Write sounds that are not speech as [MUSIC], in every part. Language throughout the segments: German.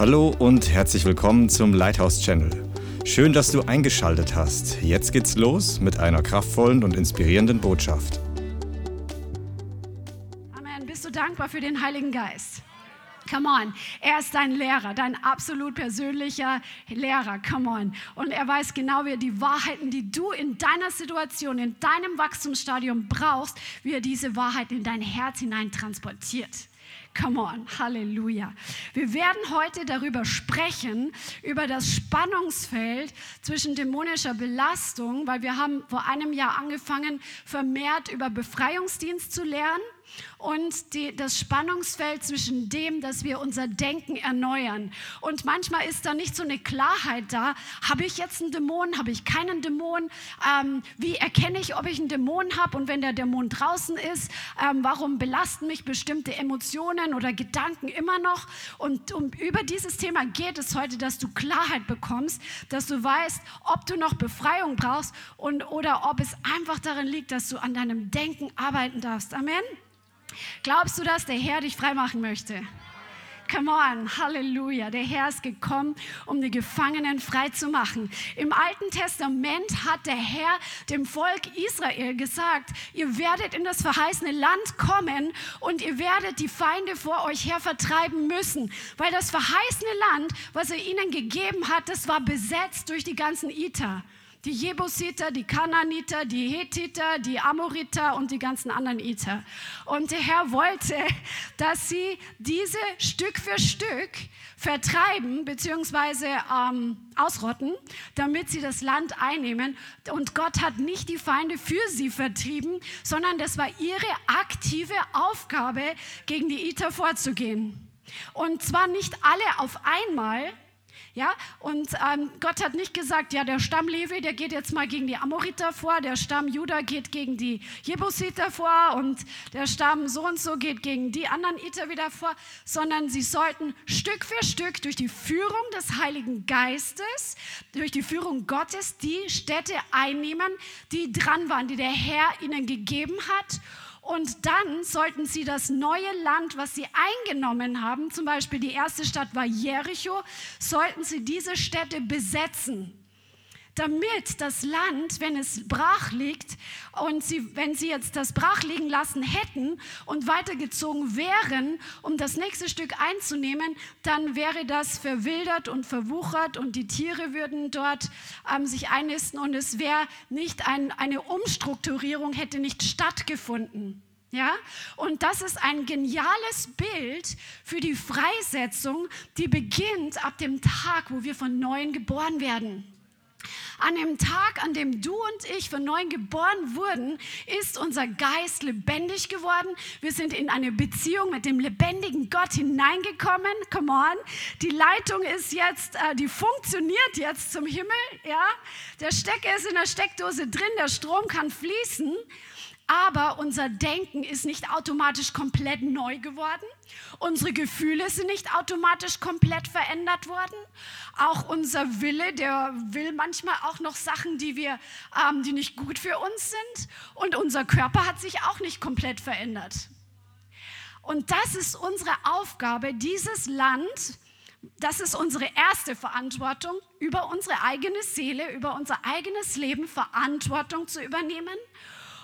Hallo und herzlich willkommen zum Lighthouse Channel. Schön, dass du eingeschaltet hast. Jetzt geht's los mit einer kraftvollen und inspirierenden Botschaft. Amen. Bist du dankbar für den Heiligen Geist? Come on. Er ist dein Lehrer, dein absolut persönlicher Lehrer. Come on. Und er weiß genau, wie er die Wahrheiten, die du in deiner Situation, in deinem Wachstumsstadium brauchst, wie er diese Wahrheit in dein Herz hinein transportiert. Come on, Halleluja. Wir werden heute darüber sprechen, über das Spannungsfeld zwischen dämonischer Belastung, weil wir haben vor einem Jahr angefangen, vermehrt über Befreiungsdienst zu lernen und die, das Spannungsfeld zwischen dem, dass wir unser Denken erneuern. Und manchmal ist da nicht so eine Klarheit da. Habe ich jetzt einen Dämon? Habe ich keinen Dämon? Ähm, wie erkenne ich, ob ich einen Dämon habe? Und wenn der Dämon draußen ist, ähm, warum belasten mich bestimmte Emotionen oder Gedanken immer noch? Und um, über dieses Thema geht es heute, dass du Klarheit bekommst, dass du weißt, ob du noch Befreiung brauchst und, oder ob es einfach darin liegt, dass du an deinem Denken arbeiten darfst. Amen. Glaubst du, dass der Herr dich freimachen möchte? Come on, Halleluja. Der Herr ist gekommen, um die Gefangenen frei zu machen. Im Alten Testament hat der Herr dem Volk Israel gesagt, ihr werdet in das verheißene Land kommen und ihr werdet die Feinde vor euch her vertreiben müssen. Weil das verheißene Land, was er ihnen gegeben hat, das war besetzt durch die ganzen Iter die Jebusiter, die Kananiter, die Hethiter, die Amoriter und die ganzen anderen Iter. Und der Herr wollte, dass sie diese Stück für Stück vertreiben bzw. Ähm, ausrotten, damit sie das Land einnehmen. Und Gott hat nicht die Feinde für sie vertrieben, sondern das war ihre aktive Aufgabe, gegen die Iter vorzugehen. Und zwar nicht alle auf einmal, ja, und ähm, Gott hat nicht gesagt, ja, der Stamm Levi, der geht jetzt mal gegen die Amoriter vor, der Stamm Judah geht gegen die Jebusiter vor und der Stamm so und so geht gegen die anderen Iter wieder vor, sondern sie sollten Stück für Stück durch die Führung des Heiligen Geistes, durch die Führung Gottes die Städte einnehmen, die dran waren, die der Herr ihnen gegeben hat und dann sollten sie das neue Land, was sie eingenommen haben, zum Beispiel die erste Stadt war Jericho, sollten sie diese Städte besetzen damit das Land, wenn es brach liegt und sie, wenn sie jetzt das brach liegen lassen hätten und weitergezogen wären, um das nächste Stück einzunehmen, dann wäre das verwildert und verwuchert und die Tiere würden dort ähm, sich einnisten und es wäre nicht ein, eine Umstrukturierung hätte nicht stattgefunden. Ja, und das ist ein geniales Bild für die Freisetzung, die beginnt ab dem Tag, wo wir von neuem geboren werden. An dem Tag, an dem du und ich von neuem geboren wurden, ist unser Geist lebendig geworden. Wir sind in eine Beziehung mit dem lebendigen Gott hineingekommen. Come on. Die Leitung ist jetzt, äh, die funktioniert jetzt zum Himmel. Ja, der Stecker ist in der Steckdose drin, der Strom kann fließen. Aber unser Denken ist nicht automatisch komplett neu geworden. Unsere Gefühle sind nicht automatisch komplett verändert worden. Auch unser Wille, der will manchmal auch noch Sachen, die wir, ähm, die nicht gut für uns sind. Und unser Körper hat sich auch nicht komplett verändert. Und das ist unsere Aufgabe, dieses Land, das ist unsere erste Verantwortung, über unsere eigene Seele, über unser eigenes Leben Verantwortung zu übernehmen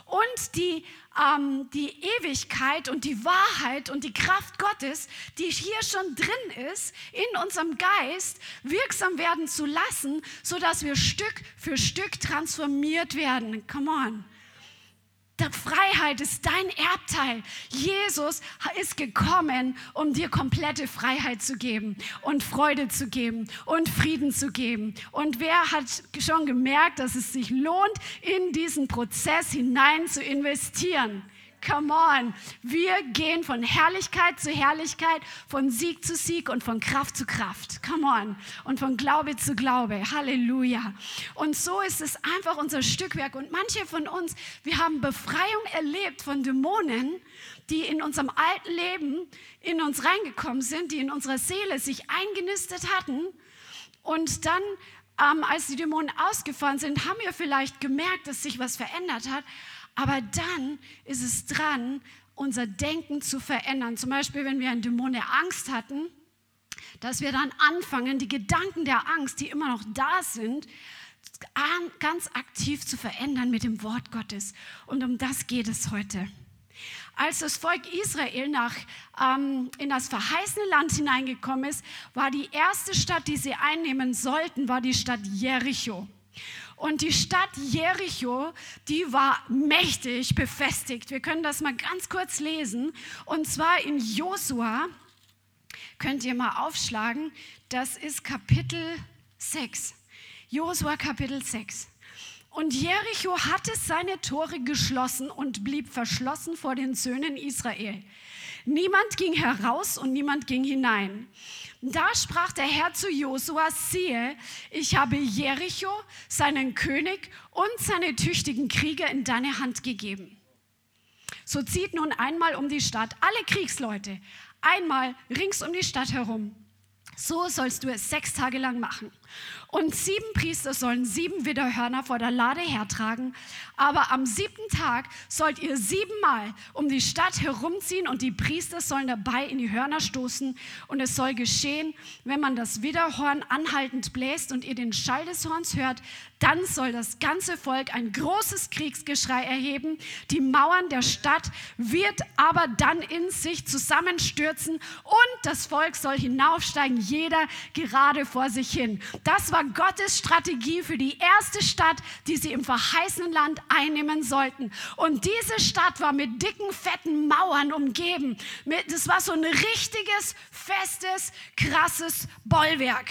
und die, ähm, die Ewigkeit und die Wahrheit und die Kraft Gottes, die hier schon drin ist, in unserem Geist wirksam werden zu lassen, sodass wir Stück für Stück transformiert werden. Come on. Freiheit ist dein Erbteil. Jesus ist gekommen, um dir komplette Freiheit zu geben und Freude zu geben und Frieden zu geben. Und wer hat schon gemerkt, dass es sich lohnt, in diesen Prozess hinein zu investieren? Come on. Wir gehen von Herrlichkeit zu Herrlichkeit, von Sieg zu Sieg und von Kraft zu Kraft. Come on. Und von Glaube zu Glaube. Halleluja. Und so ist es einfach unser Stückwerk. Und manche von uns, wir haben Befreiung erlebt von Dämonen, die in unserem alten Leben in uns reingekommen sind, die in unserer Seele sich eingenistet hatten. Und dann, ähm, als die Dämonen ausgefahren sind, haben wir vielleicht gemerkt, dass sich was verändert hat. Aber dann ist es dran, unser Denken zu verändern. Zum Beispiel, wenn wir ein Dämon der Angst hatten, dass wir dann anfangen, die Gedanken der Angst, die immer noch da sind, ganz aktiv zu verändern mit dem Wort Gottes. Und um das geht es heute. Als das Volk Israel nach, ähm, in das verheißene Land hineingekommen ist, war die erste Stadt, die sie einnehmen sollten, war die Stadt Jericho. Und die Stadt Jericho, die war mächtig befestigt. Wir können das mal ganz kurz lesen. Und zwar in Josua, könnt ihr mal aufschlagen, das ist Kapitel 6. Josua Kapitel 6. Und Jericho hatte seine Tore geschlossen und blieb verschlossen vor den Söhnen Israel. Niemand ging heraus und niemand ging hinein. Da sprach der Herr zu Josua, siehe, ich habe Jericho, seinen König und seine tüchtigen Krieger in deine Hand gegeben. So zieht nun einmal um die Stadt alle Kriegsleute, einmal rings um die Stadt herum. So sollst du es sechs Tage lang machen. Und sieben Priester sollen sieben Widderhörner vor der Lade hertragen. Aber am siebten Tag sollt ihr siebenmal um die Stadt herumziehen und die Priester sollen dabei in die Hörner stoßen. Und es soll geschehen, wenn man das Widderhorn anhaltend bläst und ihr den Schall des Horns hört, dann soll das ganze Volk ein großes Kriegsgeschrei erheben. Die Mauern der Stadt wird aber dann in sich zusammenstürzen und das Volk soll hinaufsteigen, jeder gerade vor sich hin. Das war Gottes Strategie für die erste Stadt, die sie im verheißenen Land einnehmen sollten. Und diese Stadt war mit dicken, fetten Mauern umgeben. Das war so ein richtiges, festes, krasses Bollwerk.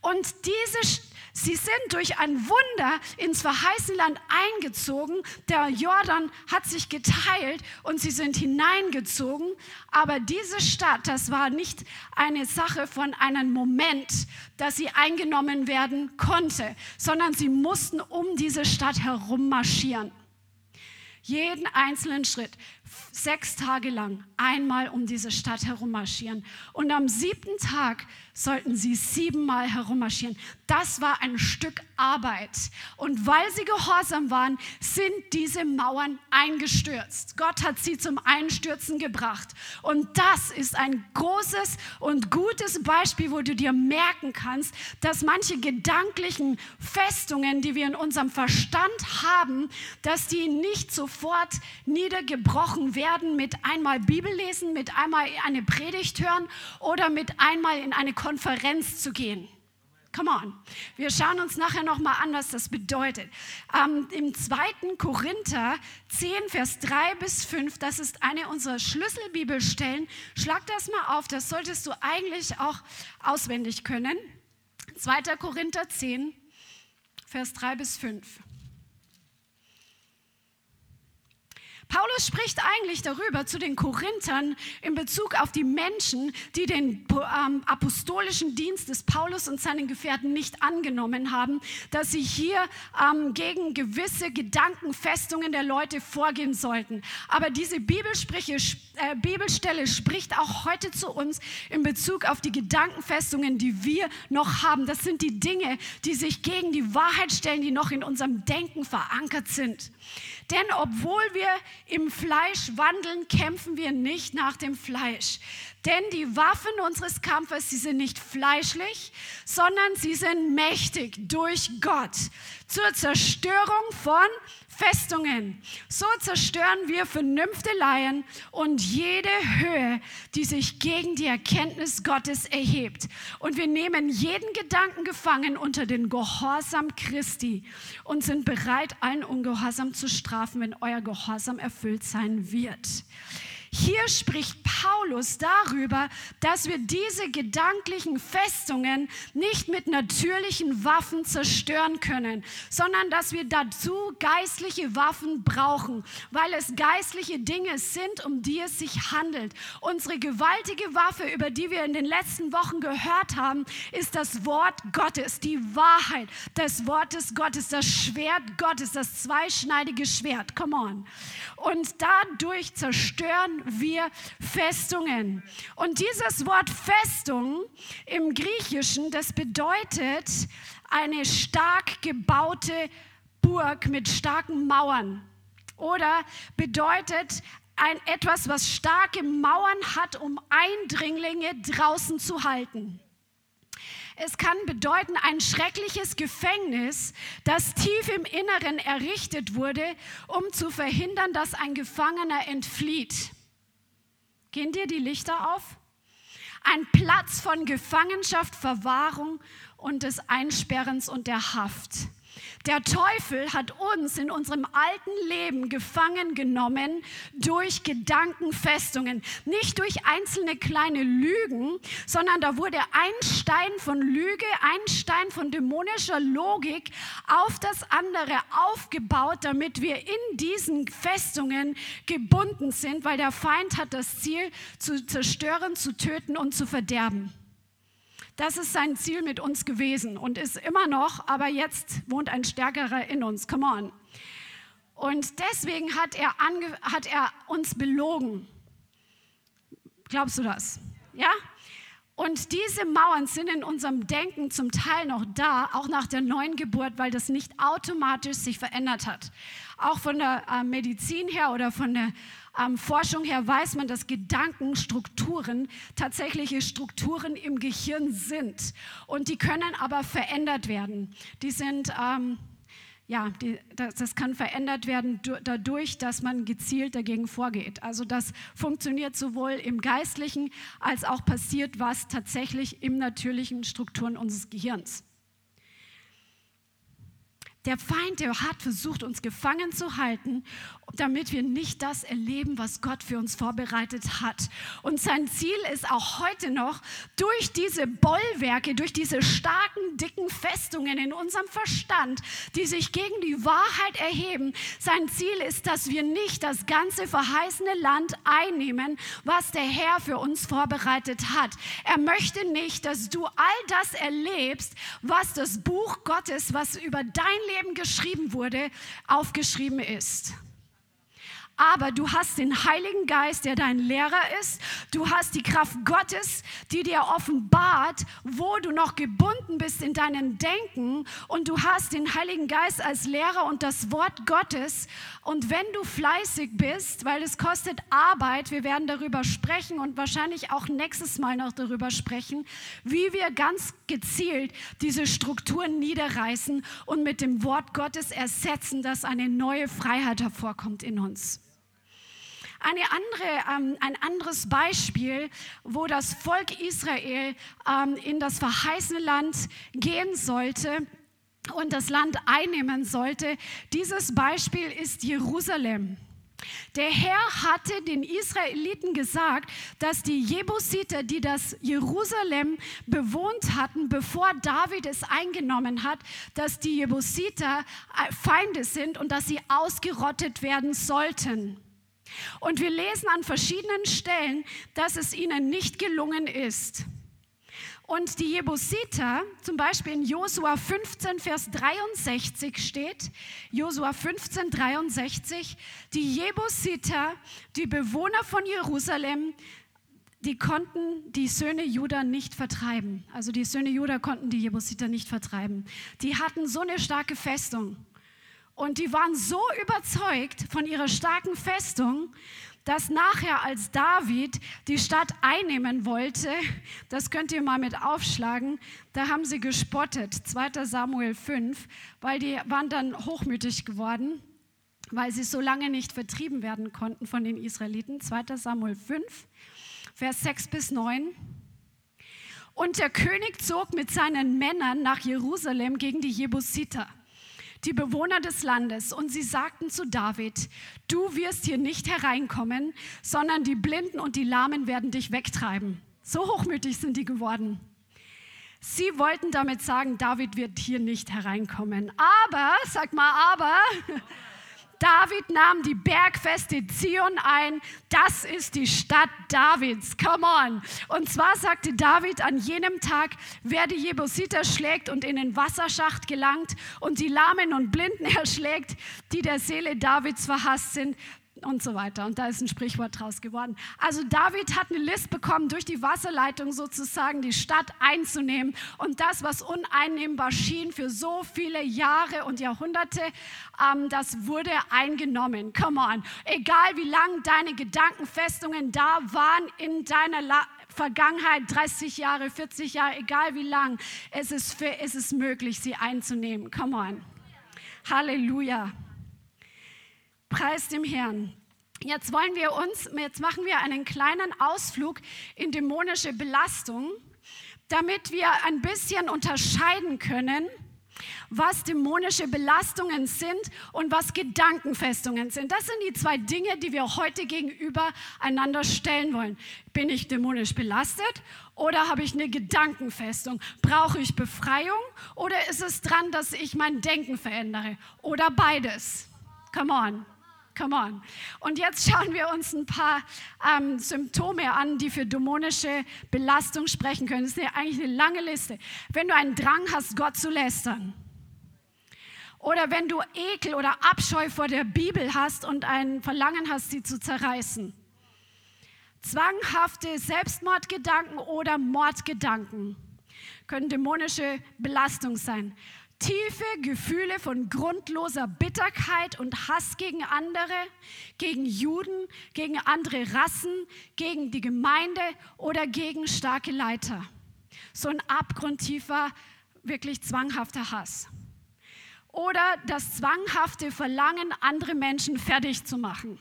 Und diese Stadt, Sie sind durch ein Wunder ins verheißene Land eingezogen. Der Jordan hat sich geteilt und sie sind hineingezogen. Aber diese Stadt, das war nicht eine Sache von einem Moment, dass sie eingenommen werden konnte, sondern sie mussten um diese Stadt herum marschieren. Jeden einzelnen Schritt sechs Tage lang einmal um diese Stadt herummarschieren. Und am siebten Tag sollten sie siebenmal herummarschieren. Das war ein Stück Arbeit. Und weil sie gehorsam waren, sind diese Mauern eingestürzt. Gott hat sie zum Einstürzen gebracht. Und das ist ein großes und gutes Beispiel, wo du dir merken kannst, dass manche gedanklichen Festungen, die wir in unserem Verstand haben, dass die nicht sofort niedergebrochen werden mit einmal Bibel lesen, mit einmal eine Predigt hören oder mit einmal in eine Konferenz zu gehen. Come on. Wir schauen uns nachher nochmal an, was das bedeutet. Ähm, Im 2. Korinther 10, Vers 3 bis 5, das ist eine unserer Schlüsselbibelstellen. Schlag das mal auf, das solltest du eigentlich auch auswendig können. 2. Korinther 10, Vers 3 bis 5. Paulus spricht eigentlich darüber zu den Korinthern in Bezug auf die Menschen, die den ähm, apostolischen Dienst des Paulus und seinen Gefährten nicht angenommen haben, dass sie hier ähm, gegen gewisse Gedankenfestungen der Leute vorgehen sollten. Aber diese äh, Bibelstelle spricht auch heute zu uns in Bezug auf die Gedankenfestungen, die wir noch haben. Das sind die Dinge, die sich gegen die Wahrheit stellen, die noch in unserem Denken verankert sind. Denn obwohl wir im Fleisch wandeln, kämpfen wir nicht nach dem Fleisch. Denn die Waffen unseres Kampfes, sie sind nicht fleischlich, sondern sie sind mächtig durch Gott zur Zerstörung von Festungen. So zerstören wir Vernünfteleien und jede Höhe, die sich gegen die Erkenntnis Gottes erhebt. Und wir nehmen jeden Gedanken gefangen unter den Gehorsam Christi und sind bereit, allen Ungehorsam zu strafen, wenn euer Gehorsam erfüllt sein wird. Hier spricht Paulus darüber, dass wir diese gedanklichen Festungen nicht mit natürlichen Waffen zerstören können, sondern dass wir dazu geistliche Waffen brauchen, weil es geistliche Dinge sind, um die es sich handelt. Unsere gewaltige Waffe, über die wir in den letzten Wochen gehört haben, ist das Wort Gottes, die Wahrheit des Wortes Gottes, das Schwert Gottes, das zweischneidige Schwert. Come on. Und dadurch zerstören wir Festungen. Und dieses Wort Festung im Griechischen, das bedeutet eine stark gebaute Burg mit starken Mauern oder bedeutet ein etwas, was starke Mauern hat, um Eindringlinge draußen zu halten. Es kann bedeuten ein schreckliches Gefängnis, das tief im Inneren errichtet wurde, um zu verhindern, dass ein Gefangener entflieht. Gehen dir die Lichter auf? Ein Platz von Gefangenschaft, Verwahrung und des Einsperrens und der Haft. Der Teufel hat uns in unserem alten Leben gefangen genommen durch Gedankenfestungen. Nicht durch einzelne kleine Lügen, sondern da wurde ein Stein von Lüge, ein Stein von dämonischer Logik auf das andere aufgebaut, damit wir in diesen Festungen gebunden sind, weil der Feind hat das Ziel zu zerstören, zu töten und zu verderben. Das ist sein Ziel mit uns gewesen und ist immer noch, aber jetzt wohnt ein Stärkerer in uns. Come on. Und deswegen hat er, hat er uns belogen. Glaubst du das? Ja? Und diese Mauern sind in unserem Denken zum Teil noch da, auch nach der neuen Geburt, weil das nicht automatisch sich verändert hat. Auch von der äh, Medizin her oder von der ähm, Forschung her weiß man, dass Gedankenstrukturen tatsächliche Strukturen im Gehirn sind. Und die können aber verändert werden. Die sind... Ähm, ja, die, das, das, kann verändert werden dadurch, dass man gezielt dagegen vorgeht. Also das funktioniert sowohl im Geistlichen als auch passiert was tatsächlich im natürlichen Strukturen unseres Gehirns. Der Feind, der hat versucht, uns gefangen zu halten, damit wir nicht das erleben, was Gott für uns vorbereitet hat. Und sein Ziel ist auch heute noch, durch diese Bollwerke, durch diese starken, dicken Festungen in unserem Verstand, die sich gegen die Wahrheit erheben, sein Ziel ist, dass wir nicht das ganze verheißene Land einnehmen, was der Herr für uns vorbereitet hat. Er möchte nicht, dass du all das erlebst, was das Buch Gottes, was über dein Leben geschrieben wurde, aufgeschrieben ist aber du hast den Heiligen Geist, der dein Lehrer ist. Du hast die Kraft Gottes, die dir offenbart, wo du noch gebunden bist in deinem Denken. Und du hast den Heiligen Geist als Lehrer und das Wort Gottes. Und wenn du fleißig bist, weil es kostet Arbeit, wir werden darüber sprechen und wahrscheinlich auch nächstes Mal noch darüber sprechen, wie wir ganz gezielt diese Strukturen niederreißen und mit dem Wort Gottes ersetzen, dass eine neue Freiheit hervorkommt in uns. Eine andere, ähm, ein anderes Beispiel, wo das Volk Israel ähm, in das verheißene Land gehen sollte und das Land einnehmen sollte. Dieses Beispiel ist Jerusalem. Der Herr hatte den Israeliten gesagt, dass die Jebusiter, die das Jerusalem bewohnt hatten, bevor David es eingenommen hat, dass die Jebusiter äh, Feinde sind und dass sie ausgerottet werden sollten. Und wir lesen an verschiedenen Stellen, dass es ihnen nicht gelungen ist. Und die Jebusiter, zum Beispiel in Josua 15, Vers 63 steht, Josua 15, 63, die Jebusiter, die Bewohner von Jerusalem, die konnten die Söhne Juda nicht vertreiben. Also die Söhne Juda konnten die Jebusiter nicht vertreiben. Die hatten so eine starke Festung. Und die waren so überzeugt von ihrer starken Festung, dass nachher, als David die Stadt einnehmen wollte, das könnt ihr mal mit aufschlagen, da haben sie gespottet, 2 Samuel 5, weil die waren dann hochmütig geworden, weil sie so lange nicht vertrieben werden konnten von den Israeliten. 2 Samuel 5, Vers 6 bis 9. Und der König zog mit seinen Männern nach Jerusalem gegen die Jebusiter die Bewohner des Landes, und sie sagten zu David, du wirst hier nicht hereinkommen, sondern die Blinden und die Lahmen werden dich wegtreiben. So hochmütig sind die geworden. Sie wollten damit sagen, David wird hier nicht hereinkommen. Aber, sag mal, aber, David nahm die bergfeste Zion ein. Das ist die Stadt Davids. Come on. Und zwar sagte David an jenem Tag, wer die Jebusiter schlägt und in den Wasserschacht gelangt und die Lahmen und Blinden [LAUGHS] erschlägt, die der Seele Davids verhasst sind, und so weiter. Und da ist ein Sprichwort draus geworden. Also David hat eine List bekommen, durch die Wasserleitung sozusagen die Stadt einzunehmen. Und das, was uneinnehmbar schien für so viele Jahre und Jahrhunderte, ähm, das wurde eingenommen. Come on. Egal wie lang deine Gedankenfestungen da waren in deiner La Vergangenheit, 30 Jahre, 40 Jahre, egal wie lang, es ist, für, es ist möglich, sie einzunehmen. Come on. Halleluja. Preis dem Herrn. Jetzt wollen wir uns, jetzt machen wir einen kleinen Ausflug in dämonische Belastung, damit wir ein bisschen unterscheiden können, was dämonische Belastungen sind und was Gedankenfestungen sind. Das sind die zwei Dinge, die wir heute gegenüber einander stellen wollen. Bin ich dämonisch belastet oder habe ich eine Gedankenfestung? Brauche ich Befreiung oder ist es dran, dass ich mein Denken verändere? Oder beides? Come on. Come on. Und jetzt schauen wir uns ein paar ähm, Symptome an, die für dämonische Belastung sprechen können. Das ist eigentlich eine lange Liste. Wenn du einen Drang hast, Gott zu lästern, oder wenn du Ekel oder Abscheu vor der Bibel hast und ein Verlangen hast, sie zu zerreißen. Zwanghafte Selbstmordgedanken oder Mordgedanken können dämonische Belastung sein. Tiefe Gefühle von grundloser Bitterkeit und Hass gegen andere, gegen Juden, gegen andere Rassen, gegen die Gemeinde oder gegen starke Leiter. So ein abgrundtiefer, wirklich zwanghafter Hass oder das zwanghafte Verlangen, andere Menschen fertig zu machen.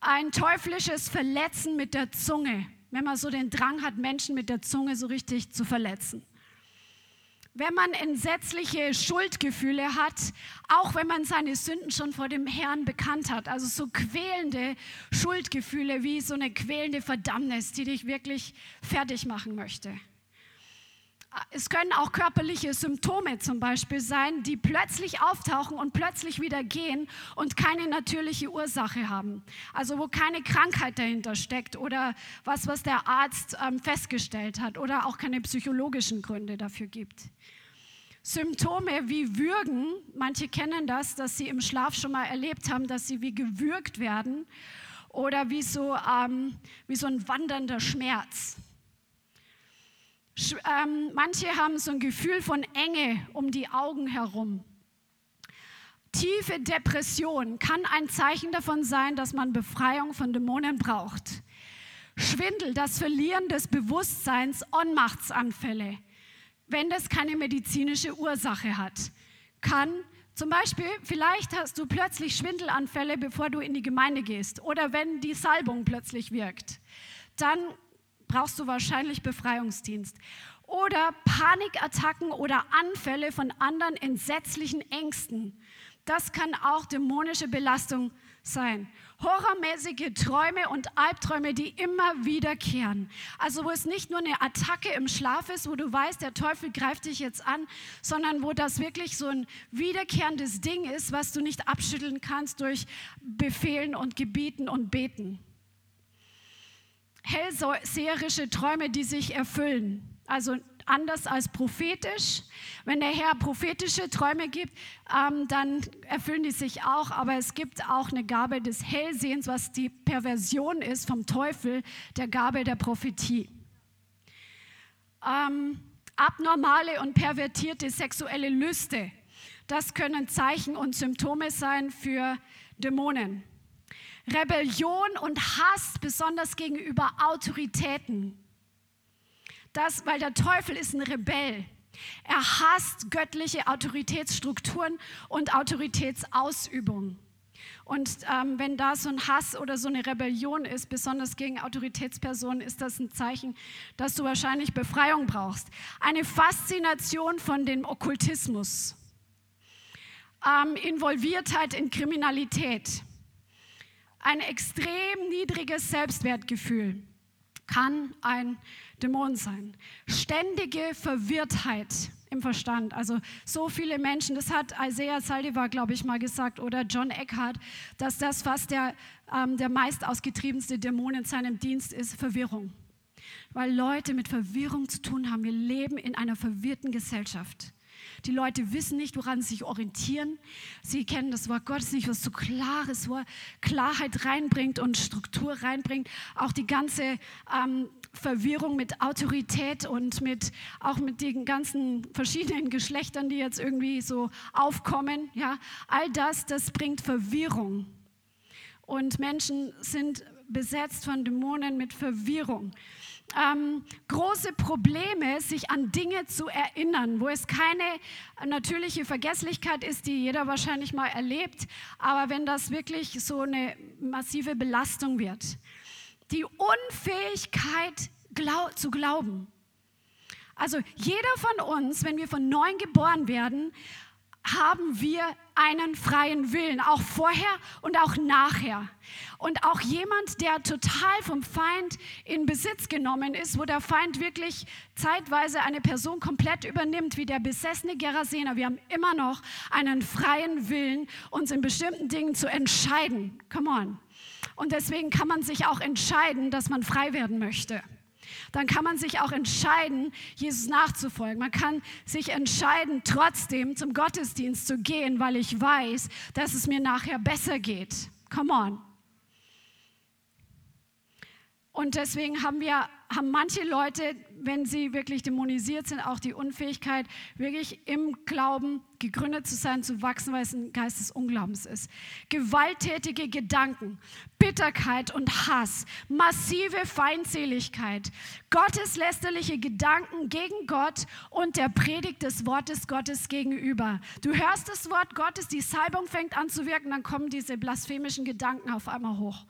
Ein teuflisches Verletzen mit der Zunge, wenn man so den Drang hat, Menschen mit der Zunge so richtig zu verletzen. Wenn man entsetzliche Schuldgefühle hat, auch wenn man seine Sünden schon vor dem Herrn bekannt hat, also so quälende Schuldgefühle wie so eine quälende Verdammnis, die dich wirklich fertig machen möchte. Es können auch körperliche Symptome zum Beispiel sein, die plötzlich auftauchen und plötzlich wieder gehen und keine natürliche Ursache haben. Also wo keine Krankheit dahinter steckt oder was, was der Arzt ähm, festgestellt hat oder auch keine psychologischen Gründe dafür gibt. Symptome wie Würgen, manche kennen das, dass sie im Schlaf schon mal erlebt haben, dass sie wie gewürgt werden oder wie so, ähm, wie so ein wandernder Schmerz. Ähm, manche haben so ein Gefühl von Enge um die Augen herum. Tiefe Depression kann ein Zeichen davon sein, dass man Befreiung von Dämonen braucht. Schwindel, das Verlieren des Bewusstseins, Ohnmachtsanfälle, wenn das keine medizinische Ursache hat, kann zum Beispiel, vielleicht hast du plötzlich Schwindelanfälle, bevor du in die Gemeinde gehst oder wenn die Salbung plötzlich wirkt. Dann brauchst du wahrscheinlich Befreiungsdienst. Oder Panikattacken oder Anfälle von anderen entsetzlichen Ängsten. Das kann auch dämonische Belastung sein. Horrormäßige Träume und Albträume, die immer wiederkehren. Also wo es nicht nur eine Attacke im Schlaf ist, wo du weißt, der Teufel greift dich jetzt an, sondern wo das wirklich so ein wiederkehrendes Ding ist, was du nicht abschütteln kannst durch Befehlen und Gebieten und Beten hellseherische Träume, die sich erfüllen. Also anders als prophetisch. Wenn der Herr prophetische Träume gibt, ähm, dann erfüllen die sich auch. Aber es gibt auch eine Gabe des Hellsehens, was die Perversion ist vom Teufel, der Gabe der Prophetie. Ähm, abnormale und pervertierte sexuelle Lüste, das können Zeichen und Symptome sein für Dämonen. Rebellion und Hass, besonders gegenüber Autoritäten. Das, weil der Teufel ist ein Rebell. Er hasst göttliche Autoritätsstrukturen und Autoritätsausübung. Und ähm, wenn da so ein Hass oder so eine Rebellion ist, besonders gegen Autoritätspersonen, ist das ein Zeichen, dass du wahrscheinlich Befreiung brauchst. Eine Faszination von dem Okkultismus. Ähm, Involviertheit in Kriminalität. Ein extrem niedriges Selbstwertgefühl kann ein Dämon sein. Ständige Verwirrtheit im Verstand. Also so viele Menschen, das hat Isaiah Saldivar, glaube ich, mal gesagt, oder John Eckhart, dass das fast der, ähm, der meist ausgetriebenste Dämon in seinem Dienst ist, Verwirrung. Weil Leute mit Verwirrung zu tun haben. Wir leben in einer verwirrten Gesellschaft. Die Leute wissen nicht, woran sie sich orientieren. Sie kennen das Wort Gottes nicht, was so klares Wort, Klarheit reinbringt und Struktur reinbringt. Auch die ganze ähm, Verwirrung mit Autorität und mit, auch mit den ganzen verschiedenen [LAUGHS] Geschlechtern, die jetzt irgendwie so aufkommen. Ja, all das, das bringt Verwirrung. Und Menschen sind besetzt von Dämonen mit Verwirrung. Ähm, große Probleme, sich an Dinge zu erinnern, wo es keine natürliche Vergesslichkeit ist, die jeder wahrscheinlich mal erlebt, aber wenn das wirklich so eine massive Belastung wird. Die Unfähigkeit glaub, zu glauben. Also jeder von uns, wenn wir von neuem geboren werden, haben wir einen freien Willen, auch vorher und auch nachher. Und auch jemand, der total vom Feind in Besitz genommen ist, wo der Feind wirklich zeitweise eine Person komplett übernimmt, wie der besessene Gerasener. Wir haben immer noch einen freien Willen, uns in bestimmten Dingen zu entscheiden. Come on. Und deswegen kann man sich auch entscheiden, dass man frei werden möchte dann kann man sich auch entscheiden, Jesus nachzufolgen. Man kann sich entscheiden, trotzdem zum Gottesdienst zu gehen, weil ich weiß, dass es mir nachher besser geht. Come on. Und deswegen haben wir, haben manche Leute, wenn sie wirklich dämonisiert sind, auch die Unfähigkeit, wirklich im Glauben gegründet zu sein, zu wachsen, weil es ein Geist des Unglaubens ist. Gewalttätige Gedanken, Bitterkeit und Hass, massive Feindseligkeit, gotteslästerliche Gedanken gegen Gott und der Predigt des Wortes Gottes gegenüber. Du hörst das Wort Gottes, die Salbung fängt an zu wirken, dann kommen diese blasphemischen Gedanken auf einmal hoch.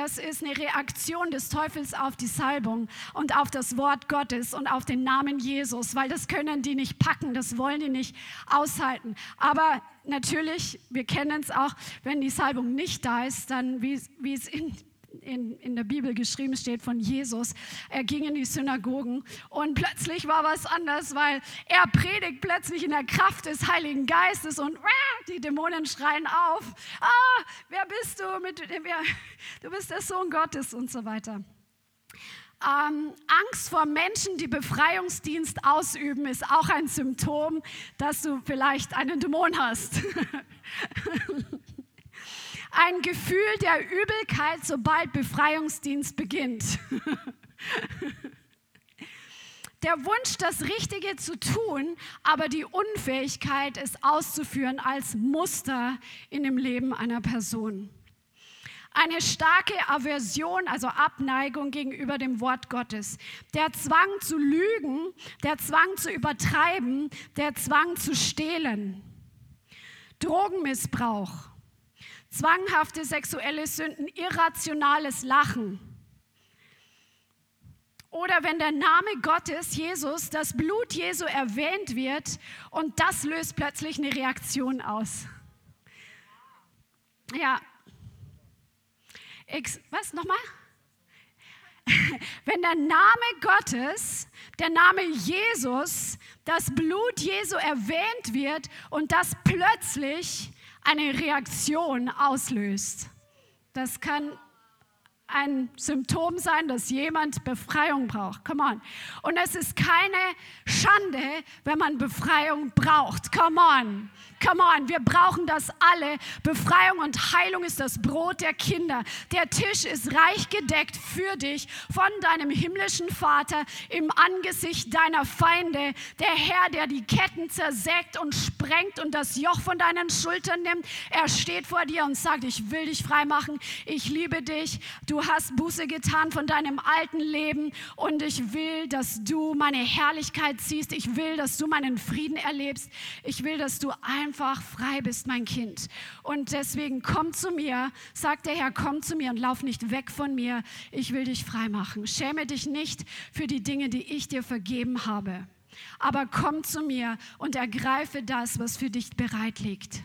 Das ist eine Reaktion des Teufels auf die Salbung und auf das Wort Gottes und auf den Namen Jesus, weil das können die nicht packen, das wollen die nicht aushalten. Aber natürlich, wir kennen es auch, wenn die Salbung nicht da ist, dann wie, wie es in in, in der Bibel geschrieben steht von Jesus. Er ging in die Synagogen und plötzlich war was anders, weil er predigt plötzlich in der Kraft des Heiligen Geistes und die Dämonen schreien auf. Ah, wer bist du? Mit, wer, du bist der Sohn Gottes und so weiter. Ähm, Angst vor Menschen, die Befreiungsdienst ausüben, ist auch ein Symptom, dass du vielleicht einen Dämon hast. [LAUGHS] ein Gefühl der Übelkeit, sobald Befreiungsdienst beginnt. [LAUGHS] der Wunsch, das Richtige zu tun, aber die Unfähigkeit, es auszuführen als Muster in dem Leben einer Person. Eine starke Aversion, also Abneigung gegenüber dem Wort Gottes. Der Zwang zu lügen, der Zwang zu übertreiben, der Zwang zu stehlen. Drogenmissbrauch, zwanghafte sexuelle Sünden, irrationales Lachen. Oder wenn der Name Gottes, Jesus, das Blut Jesu erwähnt wird und das löst plötzlich eine Reaktion aus. Ja. X, was nochmal? Wenn der Name Gottes, der Name Jesus, das Blut Jesu erwähnt wird und das plötzlich eine Reaktion auslöst. Das kann ein Symptom sein, dass jemand Befreiung braucht. Come on. Und es ist keine Schande, wenn man Befreiung braucht. Come on. Come on, wir brauchen das alle. Befreiung und Heilung ist das Brot der Kinder. Der Tisch ist reich gedeckt für dich von deinem himmlischen Vater im Angesicht deiner Feinde. Der Herr, der die Ketten zersägt und sprengt und das Joch von deinen Schultern nimmt, er steht vor dir und sagt, ich will dich frei machen. Ich liebe dich. Du hast Buße getan von deinem alten Leben und ich will, dass du meine Herrlichkeit siehst. Ich will, dass du meinen Frieden erlebst. Ich will, dass du ein einfach frei bist, mein Kind. Und deswegen komm zu mir, sagt der Herr, komm zu mir und lauf nicht weg von mir. Ich will dich frei machen. Schäme dich nicht für die Dinge, die ich dir vergeben habe. Aber komm zu mir und ergreife das, was für dich bereit liegt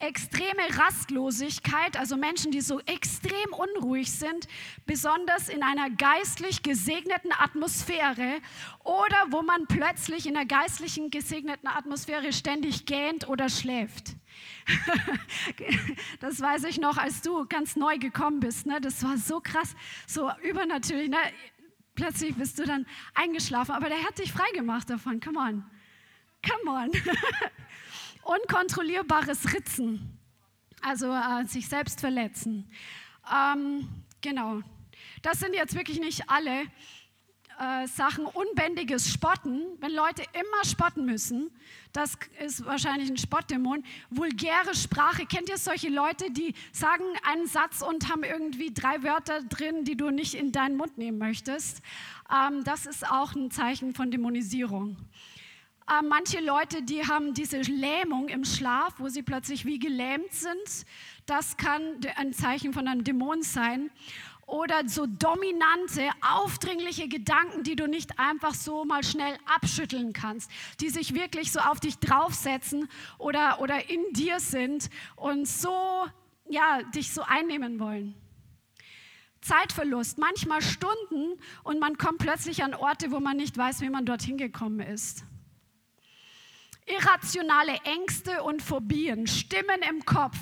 extreme Rastlosigkeit, also Menschen, die so extrem unruhig sind, besonders in einer geistlich gesegneten Atmosphäre oder wo man plötzlich in einer geistlichen gesegneten Atmosphäre ständig gähnt oder schläft. [LAUGHS] das weiß ich noch, als du ganz neu gekommen bist. Ne? Das war so krass, so übernatürlich. Ne? plötzlich bist du dann eingeschlafen, aber der hat dich freigemacht davon. Come on. Come on. [LAUGHS] Unkontrollierbares Ritzen, also äh, sich selbst verletzen. Ähm, genau. Das sind jetzt wirklich nicht alle äh, Sachen. Unbändiges Spotten, wenn Leute immer spotten müssen, das ist wahrscheinlich ein Spottdämon. Vulgäre Sprache, kennt ihr solche Leute, die sagen einen Satz und haben irgendwie drei Wörter drin, die du nicht in deinen Mund nehmen möchtest? Ähm, das ist auch ein Zeichen von Dämonisierung. Äh, manche Leute, die haben diese Lähmung im Schlaf, wo sie plötzlich wie gelähmt sind. Das kann ein Zeichen von einem Dämon sein oder so dominante, aufdringliche Gedanken, die du nicht einfach so mal schnell abschütteln kannst, die sich wirklich so auf dich draufsetzen oder, oder in dir sind und so, ja, dich so einnehmen wollen. Zeitverlust, manchmal Stunden und man kommt plötzlich an Orte, wo man nicht weiß, wie man dorthin gekommen ist irrationale Ängste und Phobien, Stimmen im Kopf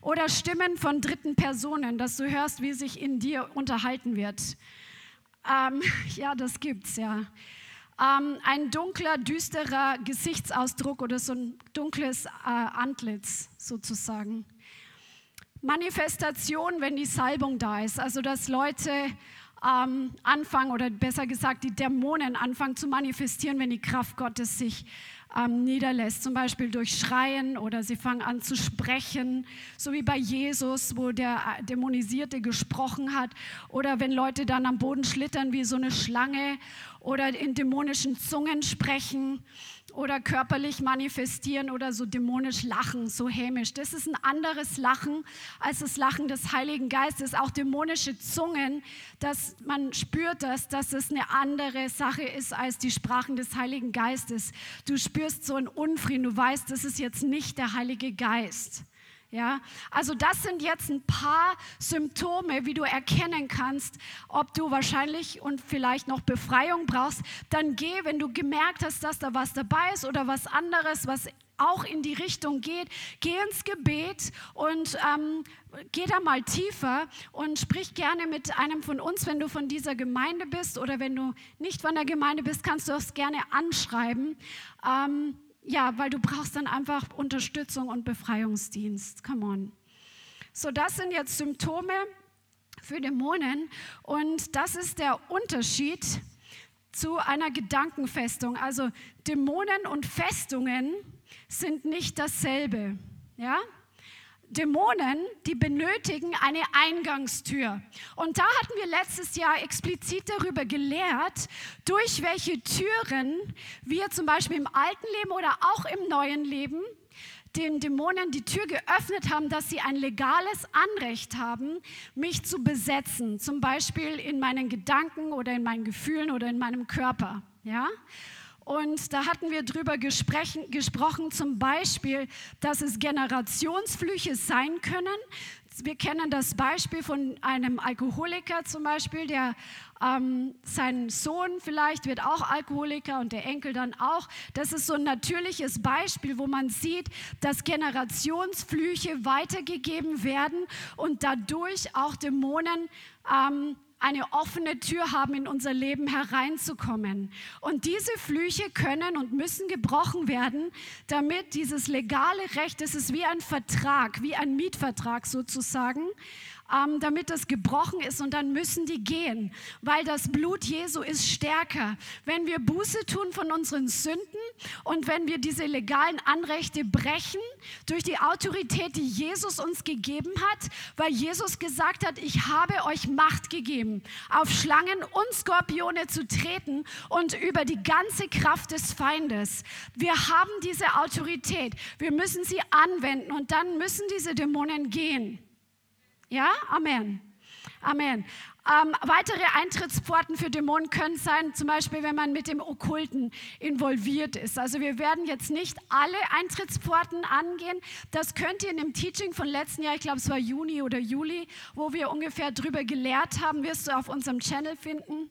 oder Stimmen von dritten Personen, dass du hörst, wie sich in dir unterhalten wird. Ähm, [LAUGHS] ja, das gibt's ja. Ähm, ein dunkler, düsterer Gesichtsausdruck oder so ein dunkles äh, Antlitz sozusagen. Manifestation, wenn die Salbung da ist, also dass Leute ähm, anfangen oder besser gesagt die Dämonen anfangen zu manifestieren, wenn die Kraft Gottes sich ähm, niederlässt, zum Beispiel durch Schreien oder sie fangen an zu sprechen, so wie bei Jesus, wo der äh, Dämonisierte gesprochen hat, oder wenn Leute dann am Boden schlittern wie so eine Schlange oder in dämonischen Zungen sprechen oder körperlich manifestieren oder so dämonisch lachen, so hämisch. Das ist ein anderes Lachen als das Lachen des Heiligen Geistes. Auch dämonische Zungen, dass man spürt das, dass es eine andere Sache ist als die Sprachen des Heiligen Geistes. Du spürst so einen Unfrieden, du weißt, das ist jetzt nicht der Heilige Geist. Ja, also das sind jetzt ein paar Symptome, wie du erkennen kannst, ob du wahrscheinlich und vielleicht noch Befreiung brauchst. Dann geh, wenn du gemerkt hast, dass da was dabei ist oder was anderes, was auch in die Richtung geht, geh ins Gebet und ähm, geh da mal tiefer und sprich gerne mit einem von uns, wenn du von dieser Gemeinde bist oder wenn du nicht von der Gemeinde bist, kannst du das gerne anschreiben. Ähm, ja, weil du brauchst dann einfach Unterstützung und Befreiungsdienst. Come on. So, das sind jetzt Symptome für Dämonen und das ist der Unterschied zu einer Gedankenfestung. Also Dämonen und Festungen sind nicht dasselbe. Ja? Dämonen, die benötigen eine Eingangstür. Und da hatten wir letztes Jahr explizit darüber gelehrt, durch welche Türen wir zum Beispiel im alten Leben oder auch im neuen Leben den Dämonen die Tür geöffnet haben, dass sie ein legales Anrecht haben, mich zu besetzen, zum Beispiel in meinen Gedanken oder in meinen Gefühlen oder in meinem Körper. Ja? Und da hatten wir drüber gesprochen, zum Beispiel, dass es Generationsflüche sein können. Wir kennen das Beispiel von einem Alkoholiker zum Beispiel, der ähm, sein Sohn vielleicht wird auch Alkoholiker und der Enkel dann auch. Das ist so ein natürliches Beispiel, wo man sieht, dass Generationsflüche weitergegeben werden und dadurch auch Dämonen ähm, eine offene Tür haben, in unser Leben hereinzukommen. Und diese Flüche können und müssen gebrochen werden, damit dieses legale Recht, das ist wie ein Vertrag, wie ein Mietvertrag sozusagen, ähm, damit das gebrochen ist und dann müssen die gehen, weil das Blut Jesu ist stärker. Wenn wir Buße tun von unseren Sünden und wenn wir diese legalen Anrechte brechen durch die Autorität, die Jesus uns gegeben hat, weil Jesus gesagt hat, ich habe euch Macht gegeben, auf Schlangen und Skorpione zu treten und über die ganze Kraft des Feindes. Wir haben diese Autorität. Wir müssen sie anwenden und dann müssen diese Dämonen gehen. Ja, Amen. Amen. Ähm, weitere Eintrittspforten für Dämonen können sein, zum Beispiel, wenn man mit dem Okkulten involviert ist. Also wir werden jetzt nicht alle Eintrittspforten angehen. Das könnt ihr in dem Teaching von letzten Jahr, ich glaube es war Juni oder Juli, wo wir ungefähr drüber gelehrt haben, wirst du auf unserem Channel finden.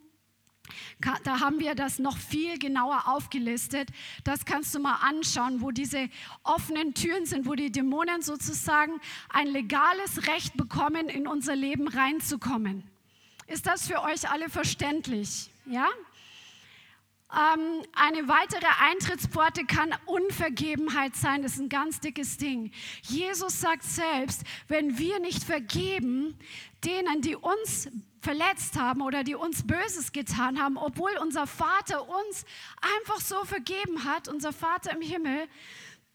Da haben wir das noch viel genauer aufgelistet. Das kannst du mal anschauen, wo diese offenen Türen sind, wo die Dämonen sozusagen ein legales Recht bekommen, in unser Leben reinzukommen. Ist das für euch alle verständlich? Ja? Ähm, eine weitere Eintrittspforte kann Unvergebenheit sein. Das ist ein ganz dickes Ding. Jesus sagt selbst, wenn wir nicht vergeben denen, die uns verletzt haben oder die uns Böses getan haben, obwohl unser Vater uns einfach so vergeben hat, unser Vater im Himmel,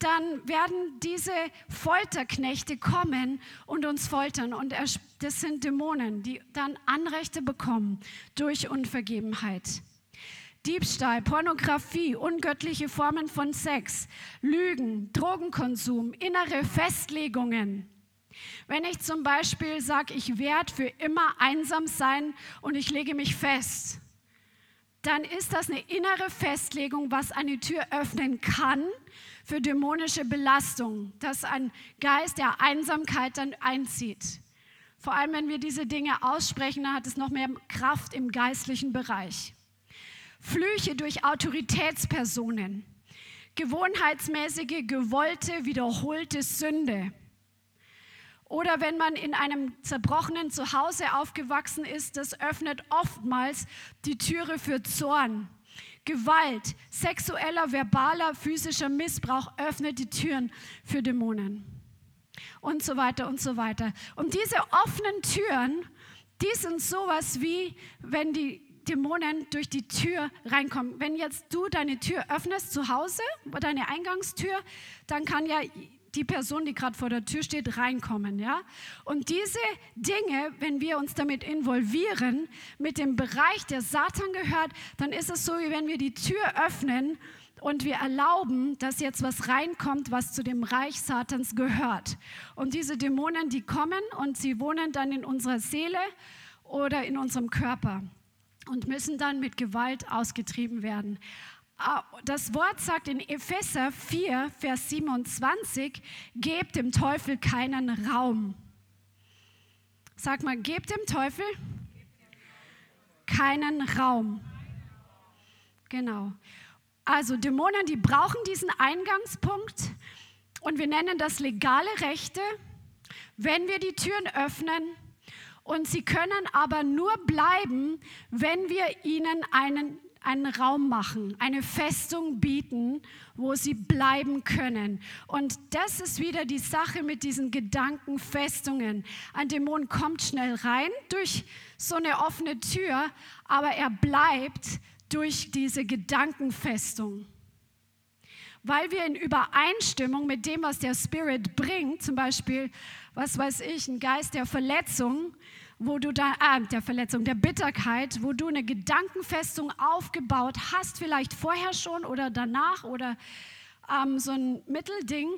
dann werden diese Folterknechte kommen und uns foltern. Und das sind Dämonen, die dann Anrechte bekommen durch Unvergebenheit. Diebstahl, Pornografie, ungöttliche Formen von Sex, Lügen, Drogenkonsum, innere Festlegungen. Wenn ich zum Beispiel sage, ich werde für immer einsam sein und ich lege mich fest, dann ist das eine innere Festlegung, was eine Tür öffnen kann für dämonische Belastung, dass ein Geist der Einsamkeit dann einzieht. Vor allem, wenn wir diese Dinge aussprechen, dann hat es noch mehr Kraft im geistlichen Bereich. Flüche durch Autoritätspersonen, gewohnheitsmäßige, gewollte, wiederholte Sünde. Oder wenn man in einem zerbrochenen Zuhause aufgewachsen ist, das öffnet oftmals die Türe für Zorn. Gewalt, sexueller, verbaler, physischer Missbrauch öffnet die Türen für Dämonen. Und so weiter und so weiter. Und diese offenen Türen, die sind sowas wie, wenn die Dämonen durch die Tür reinkommen. Wenn jetzt du deine Tür öffnest zu Hause, deine Eingangstür, dann kann ja die Person, die gerade vor der Tür steht, reinkommen, ja? Und diese Dinge, wenn wir uns damit involvieren, mit dem Bereich, der Satan gehört, dann ist es so, wie wenn wir die Tür öffnen und wir erlauben, dass jetzt was reinkommt, was zu dem Reich Satans gehört. Und diese Dämonen, die kommen und sie wohnen dann in unserer Seele oder in unserem Körper und müssen dann mit Gewalt ausgetrieben werden. Ah, das Wort sagt in Epheser 4, Vers 27, gebt dem Teufel keinen Raum. Sag mal, gebt dem Teufel keinen Raum. Genau. Also Dämonen, die brauchen diesen Eingangspunkt und wir nennen das legale Rechte, wenn wir die Türen öffnen und sie können aber nur bleiben, wenn wir ihnen einen, einen Raum machen, eine Festung bieten, wo sie bleiben können. Und das ist wieder die Sache mit diesen Gedankenfestungen. Ein Dämon kommt schnell rein durch so eine offene Tür, aber er bleibt durch diese Gedankenfestung weil wir in Übereinstimmung mit dem, was der Spirit bringt, zum Beispiel, was weiß ich, ein Geist der Verletzung, wo du da, äh, der Verletzung, der Bitterkeit, wo du eine Gedankenfestung aufgebaut hast, vielleicht vorher schon oder danach oder ähm, so ein Mittelding,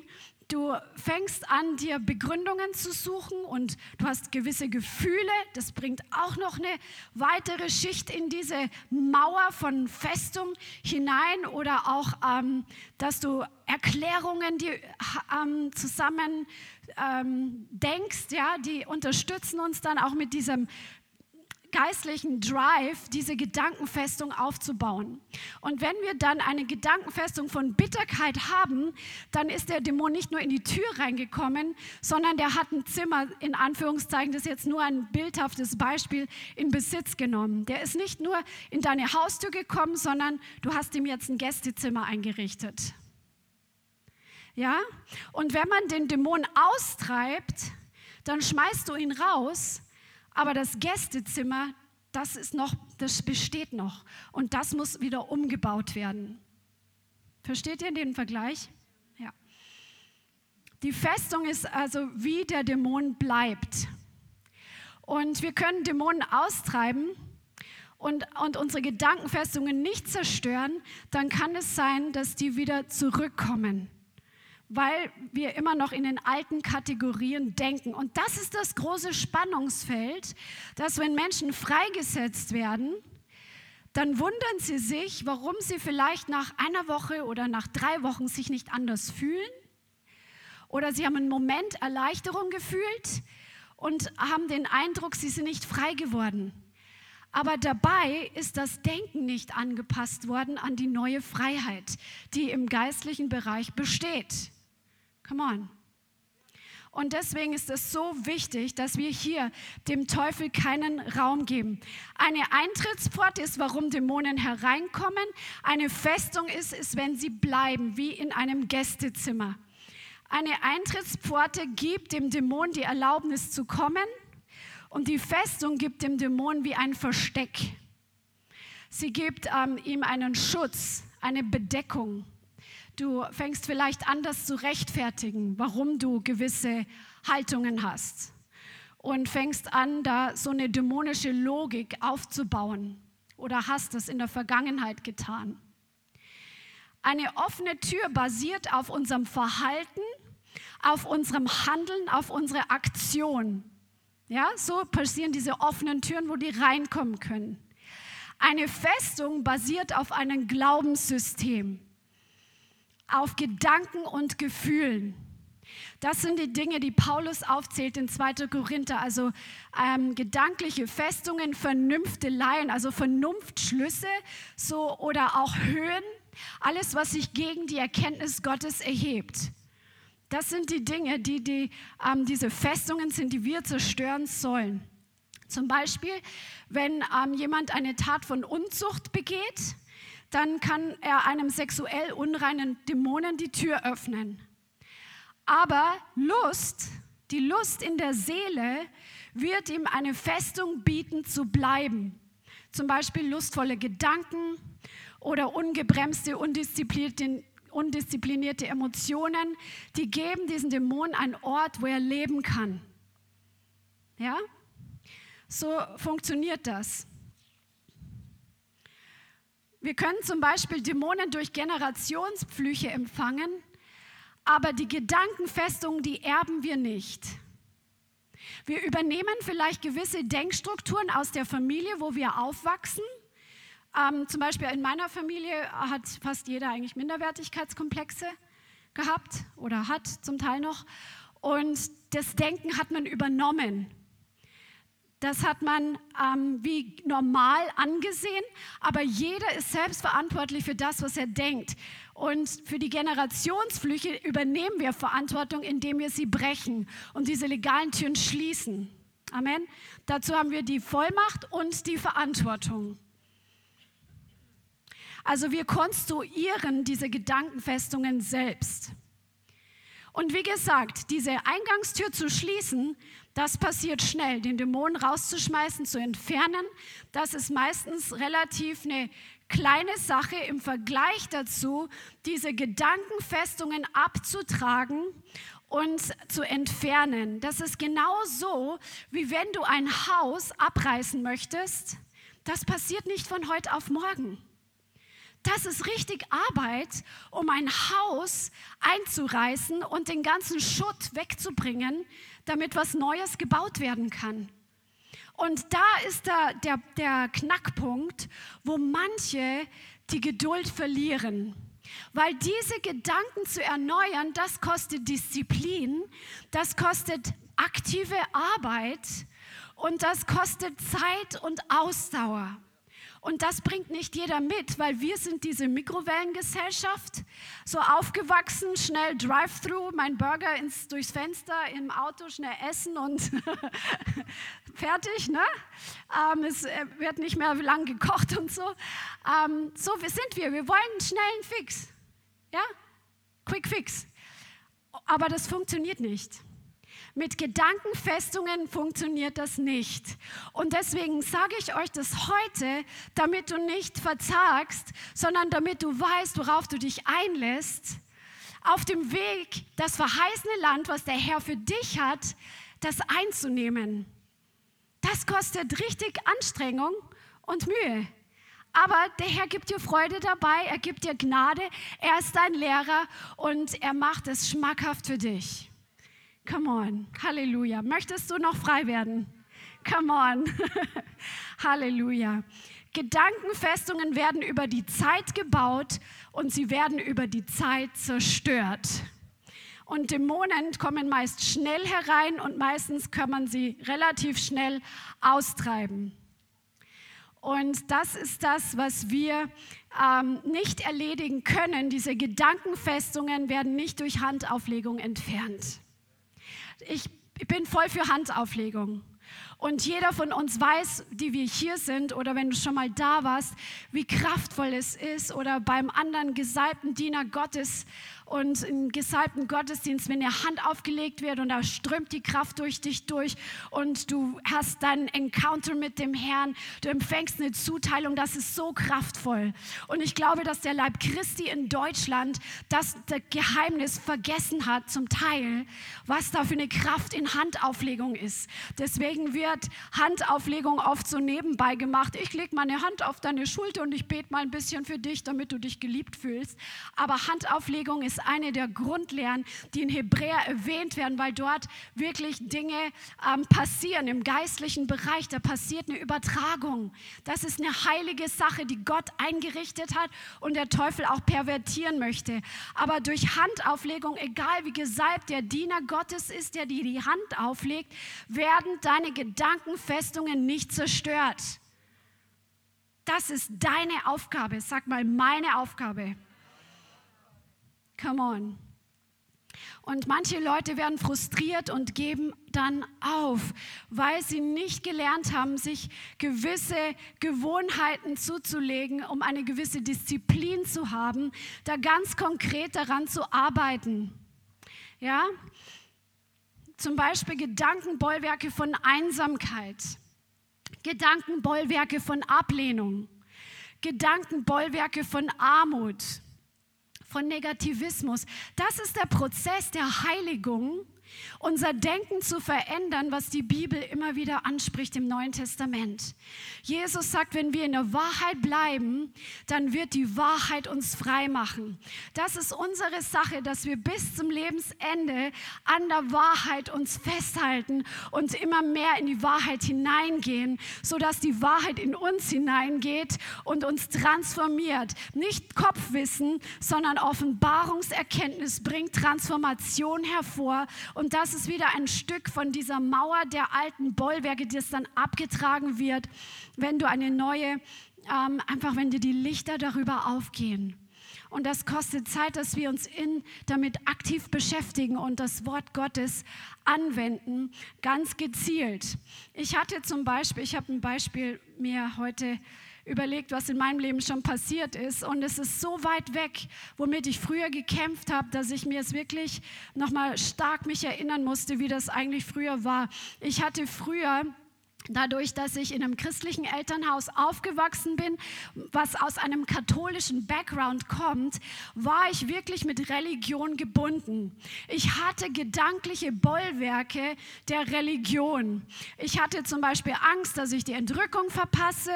Du fängst an, dir Begründungen zu suchen und du hast gewisse Gefühle. Das bringt auch noch eine weitere Schicht in diese Mauer von Festung hinein oder auch, ähm, dass du Erklärungen die, ähm, zusammen ähm, denkst, ja, die unterstützen uns dann auch mit diesem geistlichen Drive, diese Gedankenfestung aufzubauen. Und wenn wir dann eine Gedankenfestung von Bitterkeit haben, dann ist der Dämon nicht nur in die Tür reingekommen, sondern der hat ein Zimmer, in Anführungszeichen, das ist jetzt nur ein bildhaftes Beispiel, in Besitz genommen. Der ist nicht nur in deine Haustür gekommen, sondern du hast ihm jetzt ein Gästezimmer eingerichtet. Ja? Und wenn man den Dämon austreibt, dann schmeißt du ihn raus aber das Gästezimmer, das ist noch, das besteht noch und das muss wieder umgebaut werden. Versteht ihr den Vergleich? Ja. Die Festung ist also, wie der Dämon bleibt. Und wir können Dämonen austreiben und, und unsere Gedankenfestungen nicht zerstören, dann kann es sein, dass die wieder zurückkommen weil wir immer noch in den alten Kategorien denken. Und das ist das große Spannungsfeld, dass wenn Menschen freigesetzt werden, dann wundern sie sich, warum sie vielleicht nach einer Woche oder nach drei Wochen sich nicht anders fühlen. Oder sie haben einen Moment Erleichterung gefühlt und haben den Eindruck, sie sind nicht frei geworden. Aber dabei ist das Denken nicht angepasst worden an die neue Freiheit, die im geistlichen Bereich besteht. Come on. Und deswegen ist es so wichtig, dass wir hier dem Teufel keinen Raum geben. Eine Eintrittspforte ist, warum Dämonen hereinkommen. Eine Festung ist, ist, wenn sie bleiben, wie in einem Gästezimmer. Eine Eintrittspforte gibt dem Dämon die Erlaubnis zu kommen und die Festung gibt dem Dämon wie ein Versteck. Sie gibt ähm, ihm einen Schutz, eine Bedeckung. Du fängst vielleicht an, das zu rechtfertigen, warum du gewisse Haltungen hast. Und fängst an, da so eine dämonische Logik aufzubauen. Oder hast es in der Vergangenheit getan. Eine offene Tür basiert auf unserem Verhalten, auf unserem Handeln, auf unserer Aktion. Ja, so passieren diese offenen Türen, wo die reinkommen können. Eine Festung basiert auf einem Glaubenssystem auf Gedanken und Gefühlen. Das sind die Dinge, die Paulus aufzählt in 2. Korinther, also ähm, gedankliche Festungen, Vernünfteleien, also Vernunftschlüsse so, oder auch Höhen, alles, was sich gegen die Erkenntnis Gottes erhebt. Das sind die Dinge, die, die ähm, diese Festungen sind, die wir zerstören sollen. Zum Beispiel, wenn ähm, jemand eine Tat von Unzucht begeht, dann kann er einem sexuell unreinen Dämonen die Tür öffnen. Aber Lust, die Lust in der Seele, wird ihm eine Festung bieten zu bleiben. Zum Beispiel lustvolle Gedanken oder ungebremste, undisziplinierte, Emotionen, die geben diesen Dämonen einen Ort, wo er leben kann. Ja? So funktioniert das. Wir können zum Beispiel Dämonen durch Generationspflüche empfangen, aber die Gedankenfestungen, die erben wir nicht. Wir übernehmen vielleicht gewisse Denkstrukturen aus der Familie, wo wir aufwachsen. Ähm, zum Beispiel in meiner Familie hat fast jeder eigentlich Minderwertigkeitskomplexe gehabt oder hat zum Teil noch. Und das Denken hat man übernommen. Das hat man ähm, wie normal angesehen, aber jeder ist selbst verantwortlich für das, was er denkt. Und für die Generationsflüche übernehmen wir Verantwortung, indem wir sie brechen und diese legalen Türen schließen. Amen. Dazu haben wir die Vollmacht und die Verantwortung. Also wir konstruieren diese Gedankenfestungen selbst. Und wie gesagt, diese Eingangstür zu schließen, das passiert schnell. Den Dämonen rauszuschmeißen, zu entfernen, das ist meistens relativ eine kleine Sache im Vergleich dazu, diese Gedankenfestungen abzutragen und zu entfernen. Das ist genauso, wie wenn du ein Haus abreißen möchtest. Das passiert nicht von heute auf morgen. Das ist richtig Arbeit, um ein Haus einzureißen und den ganzen Schutt wegzubringen, damit was Neues gebaut werden kann. Und da ist der, der, der Knackpunkt, wo manche die Geduld verlieren. Weil diese Gedanken zu erneuern, das kostet Disziplin, das kostet aktive Arbeit und das kostet Zeit und Ausdauer. Und das bringt nicht jeder mit, weil wir sind diese Mikrowellengesellschaft, so aufgewachsen, schnell Drive-thru, mein Burger ins, durchs Fenster im Auto, schnell essen und [LAUGHS] fertig. Ne? Ähm, es äh, wird nicht mehr lang gekocht und so. Ähm, so sind wir. Wir wollen einen schnellen Fix. Ja? Quick Fix. Aber das funktioniert nicht. Mit Gedankenfestungen funktioniert das nicht. Und deswegen sage ich euch das heute, damit du nicht verzagst, sondern damit du weißt, worauf du dich einlässt. Auf dem Weg, das verheißene Land, was der Herr für dich hat, das einzunehmen. Das kostet richtig Anstrengung und Mühe. Aber der Herr gibt dir Freude dabei, er gibt dir Gnade, er ist dein Lehrer und er macht es schmackhaft für dich. Come on. Halleluja. Möchtest du noch frei werden? Come on. [LAUGHS] Halleluja. Gedankenfestungen werden über die Zeit gebaut und sie werden über die Zeit zerstört. Und Dämonen kommen meist schnell herein und meistens kann man sie relativ schnell austreiben. Und das ist das, was wir ähm, nicht erledigen können. Diese Gedankenfestungen werden nicht durch Handauflegung entfernt. Ich bin voll für Handauflegung. Und jeder von uns weiß, die wir hier sind oder wenn du schon mal da warst, wie kraftvoll es ist oder beim anderen gesalbten Diener Gottes und im gesalbten Gottesdienst, wenn eine Hand aufgelegt wird und da strömt die Kraft durch dich durch und du hast deinen Encounter mit dem Herrn, du empfängst eine Zuteilung, das ist so kraftvoll. Und ich glaube, dass der Leib Christi in Deutschland das, das Geheimnis vergessen hat, zum Teil, was da für eine Kraft in Handauflegung ist. Deswegen wird Handauflegung oft so nebenbei gemacht. Ich lege meine Hand auf deine Schulter und ich bete mal ein bisschen für dich, damit du dich geliebt fühlst. Aber Handauflegung ist eine der Grundlehren, die in Hebräer erwähnt werden, weil dort wirklich Dinge ähm, passieren im geistlichen Bereich. Da passiert eine Übertragung. Das ist eine heilige Sache, die Gott eingerichtet hat und der Teufel auch pervertieren möchte. Aber durch Handauflegung, egal wie gesalbt der Diener Gottes ist, der dir die Hand auflegt, werden deine Gedankenfestungen nicht zerstört. Das ist deine Aufgabe. Sag mal, meine Aufgabe. Come on. Und manche Leute werden frustriert und geben dann auf, weil sie nicht gelernt haben, sich gewisse Gewohnheiten zuzulegen, um eine gewisse Disziplin zu haben, da ganz konkret daran zu arbeiten. Ja? Zum Beispiel Gedankenbollwerke von Einsamkeit, Gedankenbollwerke von Ablehnung, Gedankenbollwerke von Armut von Negativismus. Das ist der Prozess der Heiligung, unser Denken zu verändern, was die Bibel immer wieder anspricht im Neuen Testament. Jesus sagt, wenn wir in der Wahrheit bleiben, dann wird die Wahrheit uns frei machen. Das ist unsere Sache, dass wir bis zum Lebensende an der Wahrheit uns festhalten und immer mehr in die Wahrheit hineingehen, sodass die Wahrheit in uns hineingeht und uns transformiert. Nicht Kopfwissen, sondern Offenbarungserkenntnis bringt Transformation hervor und das ist wieder ein Stück von dieser Mauer der alten Bollwerke, die es dann abgetragen wird, wenn du eine neue, ähm, einfach wenn dir die Lichter darüber aufgehen. Und das kostet Zeit, dass wir uns in, damit aktiv beschäftigen und das Wort Gottes anwenden, ganz gezielt. Ich hatte zum Beispiel, ich habe ein Beispiel mir heute überlegt, was in meinem Leben schon passiert ist. Und es ist so weit weg, womit ich früher gekämpft habe, dass ich mir es wirklich nochmal stark mich erinnern musste, wie das eigentlich früher war. Ich hatte früher Dadurch, dass ich in einem christlichen Elternhaus aufgewachsen bin, was aus einem katholischen Background kommt, war ich wirklich mit Religion gebunden. Ich hatte gedankliche Bollwerke der Religion. Ich hatte zum Beispiel Angst, dass ich die Entrückung verpasse.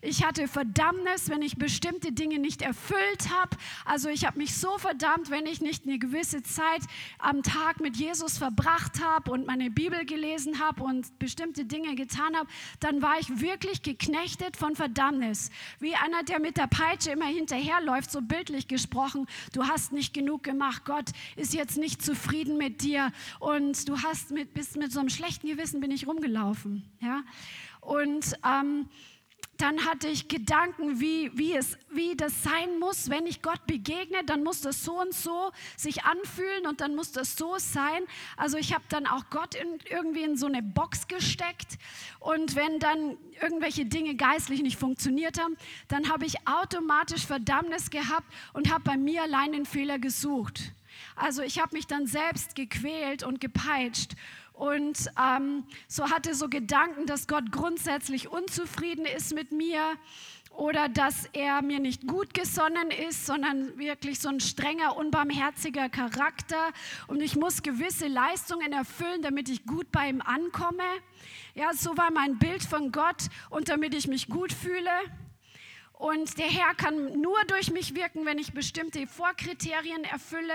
Ich hatte Verdammnis, wenn ich bestimmte Dinge nicht erfüllt habe. Also ich habe mich so verdammt, wenn ich nicht eine gewisse Zeit am Tag mit Jesus verbracht habe und meine Bibel gelesen habe und bestimmte Dinge getan getan habe, dann war ich wirklich geknechtet von Verdammnis. Wie einer, der mit der Peitsche immer hinterherläuft, so bildlich gesprochen. Du hast nicht genug gemacht. Gott ist jetzt nicht zufrieden mit dir. Und du hast mit, bist mit so einem schlechten Gewissen bin ich rumgelaufen. Ja? Und ähm, dann hatte ich Gedanken, wie, wie, es, wie das sein muss, wenn ich Gott begegne, dann muss das so und so sich anfühlen und dann muss das so sein. Also ich habe dann auch Gott in, irgendwie in so eine Box gesteckt und wenn dann irgendwelche Dinge geistlich nicht funktioniert haben, dann habe ich automatisch Verdammnis gehabt und habe bei mir allein den Fehler gesucht. Also ich habe mich dann selbst gequält und gepeitscht und ähm, so hatte so Gedanken, dass Gott grundsätzlich unzufrieden ist mit mir oder dass er mir nicht gut gesonnen ist, sondern wirklich so ein strenger, unbarmherziger Charakter und ich muss gewisse Leistungen erfüllen, damit ich gut bei ihm ankomme. Ja, so war mein Bild von Gott und damit ich mich gut fühle. Und der Herr kann nur durch mich wirken, wenn ich bestimmte Vorkriterien erfülle.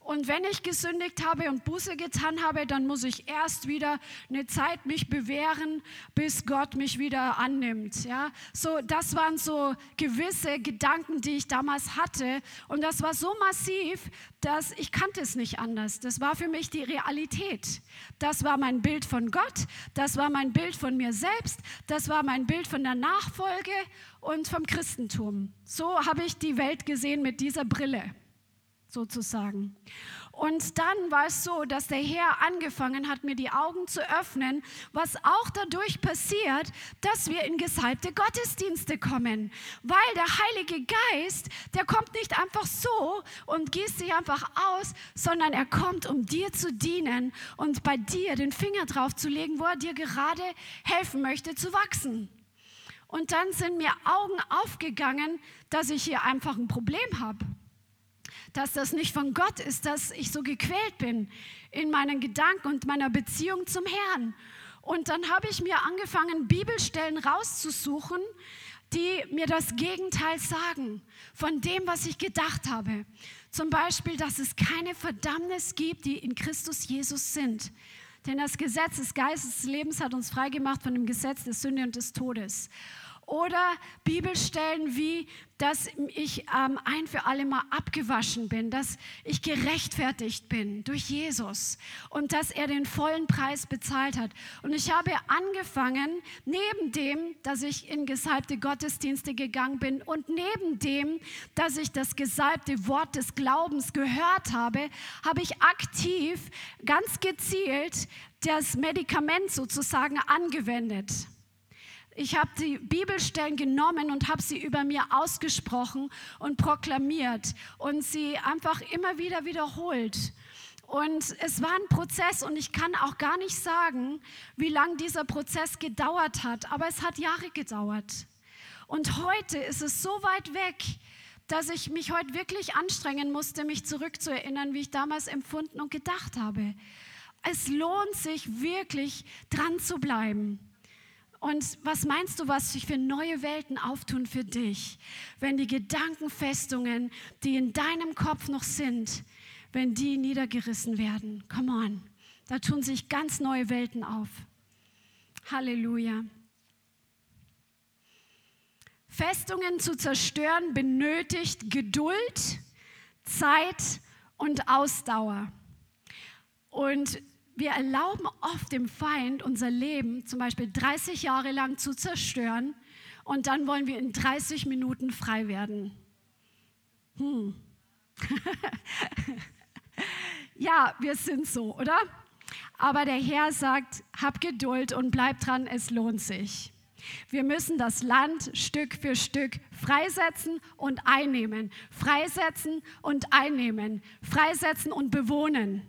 Und wenn ich gesündigt habe und Buße getan habe, dann muss ich erst wieder eine Zeit mich bewähren, bis Gott mich wieder annimmt. Ja, so das waren so gewisse Gedanken, die ich damals hatte. Und das war so massiv, dass ich kannte es nicht anders. Das war für mich die Realität. Das war mein Bild von Gott. Das war mein Bild von mir selbst. Das war mein Bild von der Nachfolge und vom Christentum. So habe ich die Welt gesehen mit dieser Brille. Sozusagen. Und dann war es so, dass der Herr angefangen hat, mir die Augen zu öffnen, was auch dadurch passiert, dass wir in gesalbte Gottesdienste kommen. Weil der Heilige Geist, der kommt nicht einfach so und gießt sich einfach aus, sondern er kommt, um dir zu dienen und bei dir den Finger drauf zu legen, wo er dir gerade helfen möchte zu wachsen. Und dann sind mir Augen aufgegangen, dass ich hier einfach ein Problem habe dass das nicht von Gott ist, dass ich so gequält bin in meinen Gedanken und meiner Beziehung zum Herrn. Und dann habe ich mir angefangen, Bibelstellen rauszusuchen, die mir das Gegenteil sagen von dem, was ich gedacht habe. Zum Beispiel, dass es keine Verdammnis gibt, die in Christus Jesus sind. Denn das Gesetz des Geistes des Lebens hat uns freigemacht von dem Gesetz der Sünde und des Todes. Oder Bibelstellen wie, dass ich ähm, ein für alle Mal abgewaschen bin, dass ich gerechtfertigt bin durch Jesus und dass er den vollen Preis bezahlt hat. Und ich habe angefangen, neben dem, dass ich in gesalbte Gottesdienste gegangen bin und neben dem, dass ich das gesalbte Wort des Glaubens gehört habe, habe ich aktiv, ganz gezielt das Medikament sozusagen angewendet. Ich habe die Bibelstellen genommen und habe sie über mir ausgesprochen und proklamiert und sie einfach immer wieder wiederholt. Und es war ein Prozess und ich kann auch gar nicht sagen, wie lange dieser Prozess gedauert hat, aber es hat Jahre gedauert. Und heute ist es so weit weg, dass ich mich heute wirklich anstrengen musste, mich zurückzuerinnern, wie ich damals empfunden und gedacht habe. Es lohnt sich wirklich dran zu bleiben. Und was meinst du, was sich für neue Welten auftun für dich, wenn die Gedankenfestungen, die in deinem Kopf noch sind, wenn die niedergerissen werden? Come on, da tun sich ganz neue Welten auf. Halleluja. Festungen zu zerstören benötigt Geduld, Zeit und Ausdauer. Und wir erlauben oft dem Feind unser Leben zum Beispiel 30 Jahre lang zu zerstören und dann wollen wir in 30 Minuten frei werden. Hm. [LAUGHS] ja, wir sind so, oder? Aber der Herr sagt, hab Geduld und bleib dran, es lohnt sich. Wir müssen das Land Stück für Stück freisetzen und einnehmen, freisetzen und einnehmen, freisetzen und bewohnen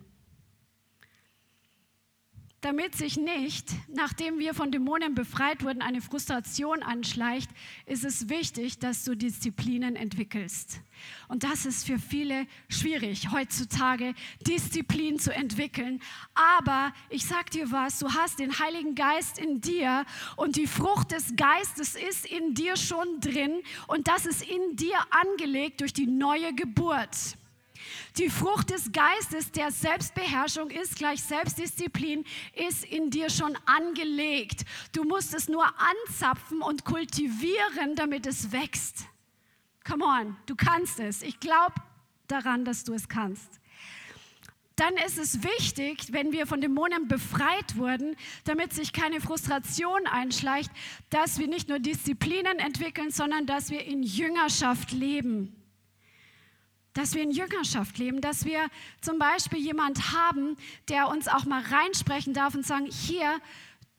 damit sich nicht, nachdem wir von Dämonen befreit wurden, eine Frustration anschleicht, ist es wichtig, dass du Disziplinen entwickelst. Und das ist für viele schwierig, heutzutage Disziplin zu entwickeln. Aber ich sag dir was, du hast den Heiligen Geist in dir und die Frucht des Geistes ist in dir schon drin und das ist in dir angelegt durch die neue Geburt. Die Frucht des Geistes, der Selbstbeherrschung ist, gleich Selbstdisziplin, ist in dir schon angelegt. Du musst es nur anzapfen und kultivieren, damit es wächst. Come on, du kannst es. Ich glaube daran, dass du es kannst dann ist es wichtig, wenn wir von Dämonen befreit wurden, damit sich keine Frustration einschleicht, dass wir nicht nur Disziplinen entwickeln, sondern dass wir in Jüngerschaft leben dass wir in Jüngerschaft leben, dass wir zum Beispiel jemand haben, der uns auch mal reinsprechen darf und sagen, hier,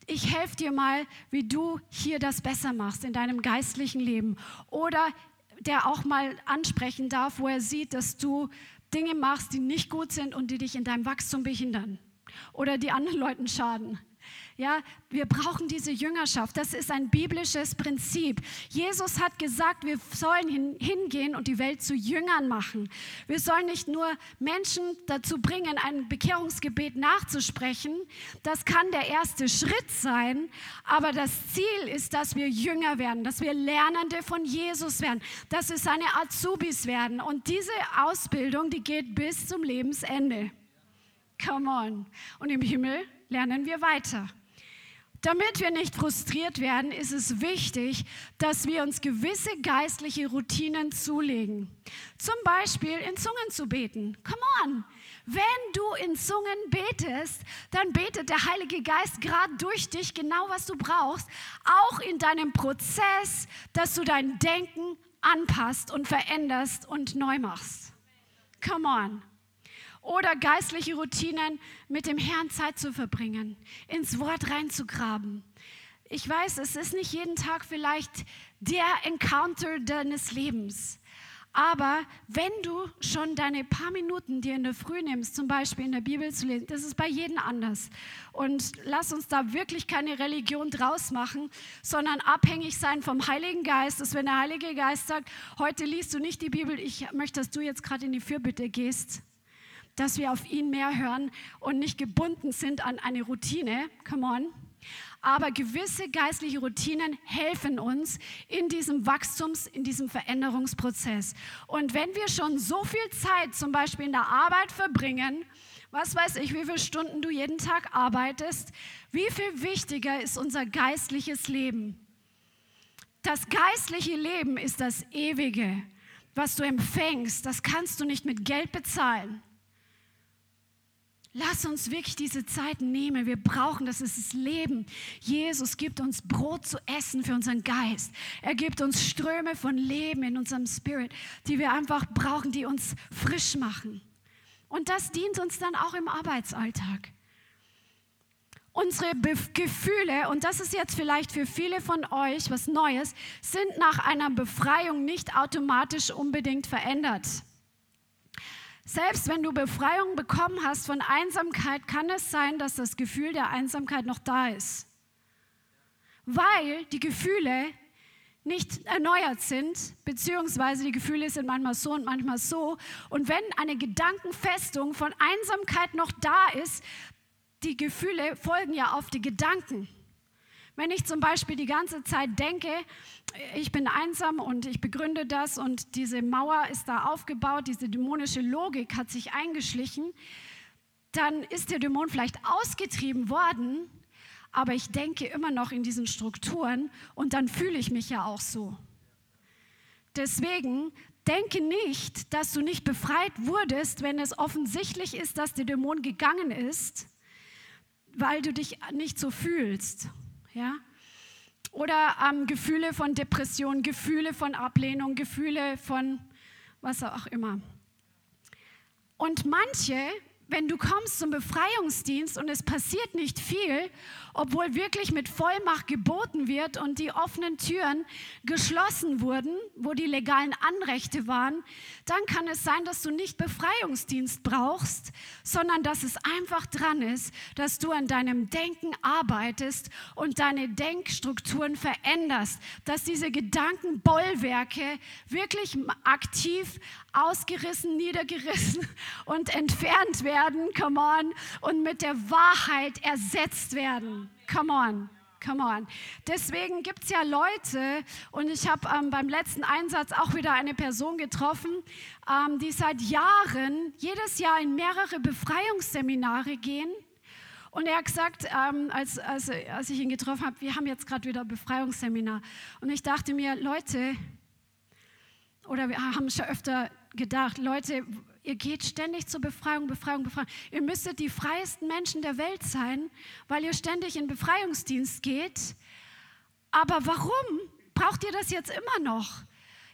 ich helfe dir mal, wie du hier das besser machst in deinem geistlichen Leben. Oder der auch mal ansprechen darf, wo er sieht, dass du Dinge machst, die nicht gut sind und die dich in deinem Wachstum behindern oder die anderen Leuten schaden. Ja, wir brauchen diese Jüngerschaft. Das ist ein biblisches Prinzip. Jesus hat gesagt, wir sollen hin, hingehen und die Welt zu Jüngern machen. Wir sollen nicht nur Menschen dazu bringen, ein Bekehrungsgebet nachzusprechen. Das kann der erste Schritt sein. Aber das Ziel ist, dass wir Jünger werden, dass wir Lernende von Jesus werden, dass wir seine Azubis werden. Und diese Ausbildung, die geht bis zum Lebensende. Come on. Und im Himmel lernen wir weiter. Damit wir nicht frustriert werden, ist es wichtig, dass wir uns gewisse geistliche Routinen zulegen. Zum Beispiel in Zungen zu beten. Come on. Wenn du in Zungen betest, dann betet der Heilige Geist gerade durch dich genau, was du brauchst. Auch in deinem Prozess, dass du dein Denken anpasst und veränderst und neu machst. Come on. Oder geistliche Routinen, mit dem Herrn Zeit zu verbringen, ins Wort reinzugraben. Ich weiß, es ist nicht jeden Tag vielleicht der Encounter deines Lebens. Aber wenn du schon deine paar Minuten dir in der Früh nimmst, zum Beispiel in der Bibel zu lesen, das ist bei jedem anders. Und lass uns da wirklich keine Religion draus machen, sondern abhängig sein vom Heiligen Geist, dass wenn der Heilige Geist sagt, heute liest du nicht die Bibel, ich möchte, dass du jetzt gerade in die Fürbitte gehst, dass wir auf ihn mehr hören und nicht gebunden sind an eine Routine. Come on. Aber gewisse geistliche Routinen helfen uns in diesem Wachstums-, in diesem Veränderungsprozess. Und wenn wir schon so viel Zeit zum Beispiel in der Arbeit verbringen, was weiß ich, wie viele Stunden du jeden Tag arbeitest, wie viel wichtiger ist unser geistliches Leben? Das geistliche Leben ist das ewige, was du empfängst. Das kannst du nicht mit Geld bezahlen. Lass uns wirklich diese Zeit nehmen. Wir brauchen das. Es ist Leben. Jesus gibt uns Brot zu essen für unseren Geist. Er gibt uns Ströme von Leben in unserem Spirit, die wir einfach brauchen, die uns frisch machen. Und das dient uns dann auch im Arbeitsalltag. Unsere Be Gefühle, und das ist jetzt vielleicht für viele von euch was Neues, sind nach einer Befreiung nicht automatisch unbedingt verändert. Selbst wenn du Befreiung bekommen hast von Einsamkeit, kann es sein, dass das Gefühl der Einsamkeit noch da ist. Weil die Gefühle nicht erneuert sind, beziehungsweise die Gefühle sind manchmal so und manchmal so. Und wenn eine Gedankenfestung von Einsamkeit noch da ist, die Gefühle folgen ja auf die Gedanken. Wenn ich zum Beispiel die ganze Zeit denke, ich bin einsam und ich begründe das und diese Mauer ist da aufgebaut, diese dämonische Logik hat sich eingeschlichen, dann ist der Dämon vielleicht ausgetrieben worden, aber ich denke immer noch in diesen Strukturen und dann fühle ich mich ja auch so. Deswegen denke nicht, dass du nicht befreit wurdest, wenn es offensichtlich ist, dass der Dämon gegangen ist, weil du dich nicht so fühlst. Ja? Oder ähm, Gefühle von Depression, Gefühle von Ablehnung, Gefühle von was auch immer. Und manche wenn du kommst zum Befreiungsdienst und es passiert nicht viel, obwohl wirklich mit Vollmacht geboten wird und die offenen Türen geschlossen wurden, wo die legalen Anrechte waren, dann kann es sein, dass du nicht Befreiungsdienst brauchst, sondern dass es einfach dran ist, dass du an deinem Denken arbeitest und deine Denkstrukturen veränderst, dass diese Gedankenbollwerke wirklich aktiv ausgerissen, niedergerissen und entfernt werden, come on, und mit der Wahrheit ersetzt werden, come on. Come on. Deswegen gibt es ja Leute, und ich habe ähm, beim letzten Einsatz auch wieder eine Person getroffen, ähm, die seit Jahren jedes Jahr in mehrere Befreiungsseminare gehen. Und er hat gesagt, ähm, als, als, als ich ihn getroffen habe, wir haben jetzt gerade wieder Befreiungsseminar. Und ich dachte mir, Leute, oder wir haben schon öfter gedacht, Leute, ihr geht ständig zur Befreiung, Befreiung, Befreiung. Ihr müsstet die freiesten Menschen der Welt sein, weil ihr ständig in Befreiungsdienst geht. Aber warum braucht ihr das jetzt immer noch?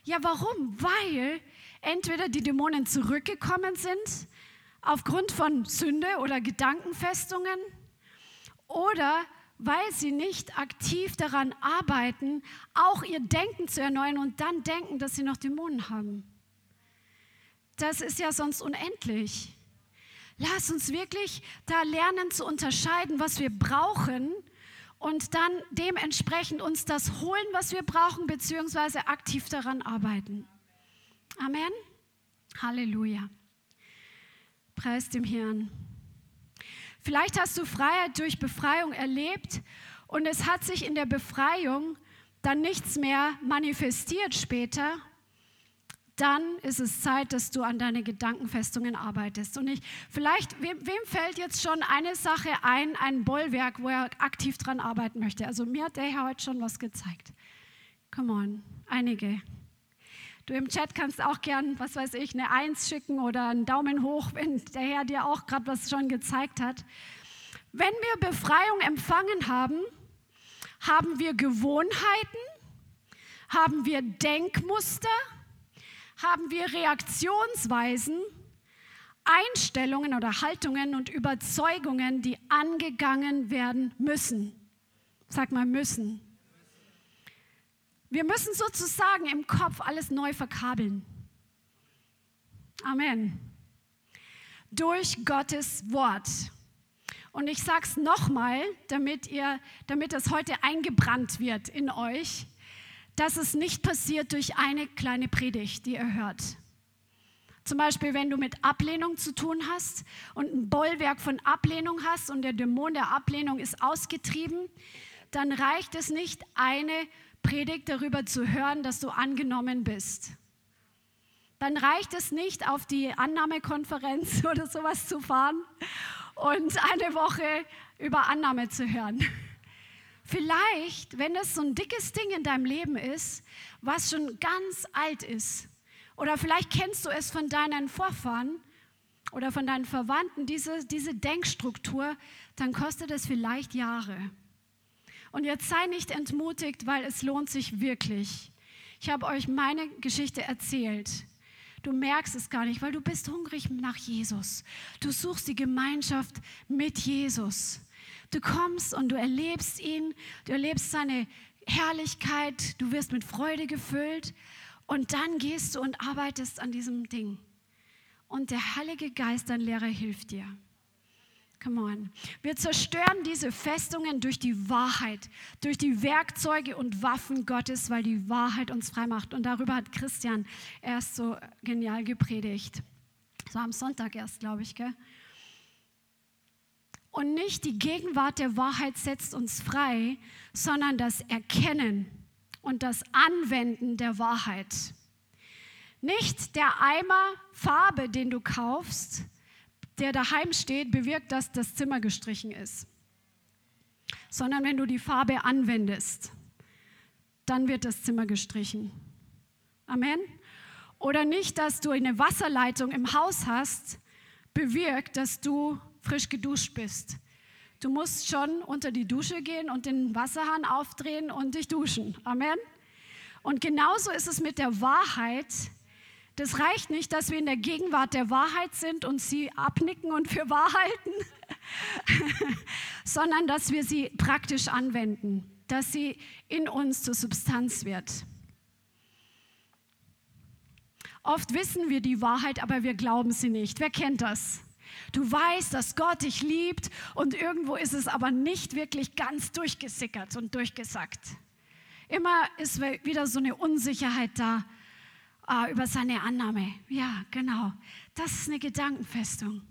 Ja, warum? Weil entweder die Dämonen zurückgekommen sind aufgrund von Sünde oder Gedankenfestungen oder weil sie nicht aktiv daran arbeiten, auch ihr Denken zu erneuern und dann denken, dass sie noch Dämonen haben das ist ja sonst unendlich. Lass uns wirklich da lernen zu unterscheiden, was wir brauchen und dann dementsprechend uns das holen, was wir brauchen, beziehungsweise aktiv daran arbeiten. Amen. Halleluja. Preis dem Herrn. Vielleicht hast du Freiheit durch Befreiung erlebt und es hat sich in der Befreiung dann nichts mehr manifestiert später dann ist es Zeit, dass du an deine Gedankenfestungen arbeitest. Und ich, vielleicht, wem, wem, fällt jetzt schon eine Sache ein, ein Bollwerk, wo er aktiv dran arbeiten möchte? Also mir hat der Herr heute schon was gezeigt. Come on, einige. Du im Chat kannst auch gern, was weiß ich, eine Eins schicken oder einen Daumen hoch, [LAUGHS] wenn der Herr dir auch gerade was schon gezeigt hat. Wenn wir Befreiung empfangen haben, haben wir Gewohnheiten, haben wir Denkmuster, haben wir Reaktionsweisen Einstellungen oder Haltungen und Überzeugungen, die angegangen werden müssen. Sag mal müssen. Wir müssen sozusagen im Kopf alles neu verkabeln. Amen. Durch Gottes Wort. Und ich sage es nochmal, damit, damit das heute eingebrannt wird in euch, dass es nicht passiert durch eine kleine Predigt, die ihr hört. Zum Beispiel, wenn du mit Ablehnung zu tun hast und ein Bollwerk von Ablehnung hast und der Dämon der Ablehnung ist ausgetrieben, dann reicht es nicht, eine Predigt darüber zu hören, dass du angenommen bist. Dann reicht es nicht, auf die Annahmekonferenz [LAUGHS] oder sowas zu fahren und eine Woche über Annahme zu hören. Vielleicht, wenn es so ein dickes Ding in deinem Leben ist, was schon ganz alt ist, oder vielleicht kennst du es von deinen Vorfahren oder von deinen Verwandten, diese, diese Denkstruktur, dann kostet es vielleicht Jahre. Und jetzt sei nicht entmutigt, weil es lohnt sich wirklich. Ich habe euch meine Geschichte erzählt. Du merkst es gar nicht, weil du bist hungrig nach Jesus. Du suchst die Gemeinschaft mit Jesus. Du kommst und du erlebst ihn, du erlebst seine Herrlichkeit, du wirst mit Freude gefüllt und dann gehst du und arbeitest an diesem Ding. Und der Heilige Geist, dein Lehrer, hilft dir. Come on. Wir zerstören diese Festungen durch die Wahrheit, durch die Werkzeuge und Waffen Gottes, weil die Wahrheit uns frei macht. Und darüber hat Christian erst so genial gepredigt. So am Sonntag erst, glaube ich, gell? Und nicht die Gegenwart der Wahrheit setzt uns frei, sondern das Erkennen und das Anwenden der Wahrheit. Nicht der Eimer Farbe, den du kaufst, der daheim steht, bewirkt, dass das Zimmer gestrichen ist. Sondern wenn du die Farbe anwendest, dann wird das Zimmer gestrichen. Amen. Oder nicht, dass du eine Wasserleitung im Haus hast, bewirkt, dass du frisch geduscht bist. Du musst schon unter die Dusche gehen und den Wasserhahn aufdrehen und dich duschen. Amen. Und genauso ist es mit der Wahrheit. Das reicht nicht, dass wir in der Gegenwart der Wahrheit sind und sie abnicken und für wahr halten, [LAUGHS] sondern dass wir sie praktisch anwenden, dass sie in uns zur Substanz wird. Oft wissen wir die Wahrheit, aber wir glauben sie nicht. Wer kennt das? Du weißt, dass Gott dich liebt und irgendwo ist es aber nicht wirklich ganz durchgesickert und durchgesackt. Immer ist wieder so eine Unsicherheit da äh, über seine Annahme. Ja, genau. Das ist eine Gedankenfestung.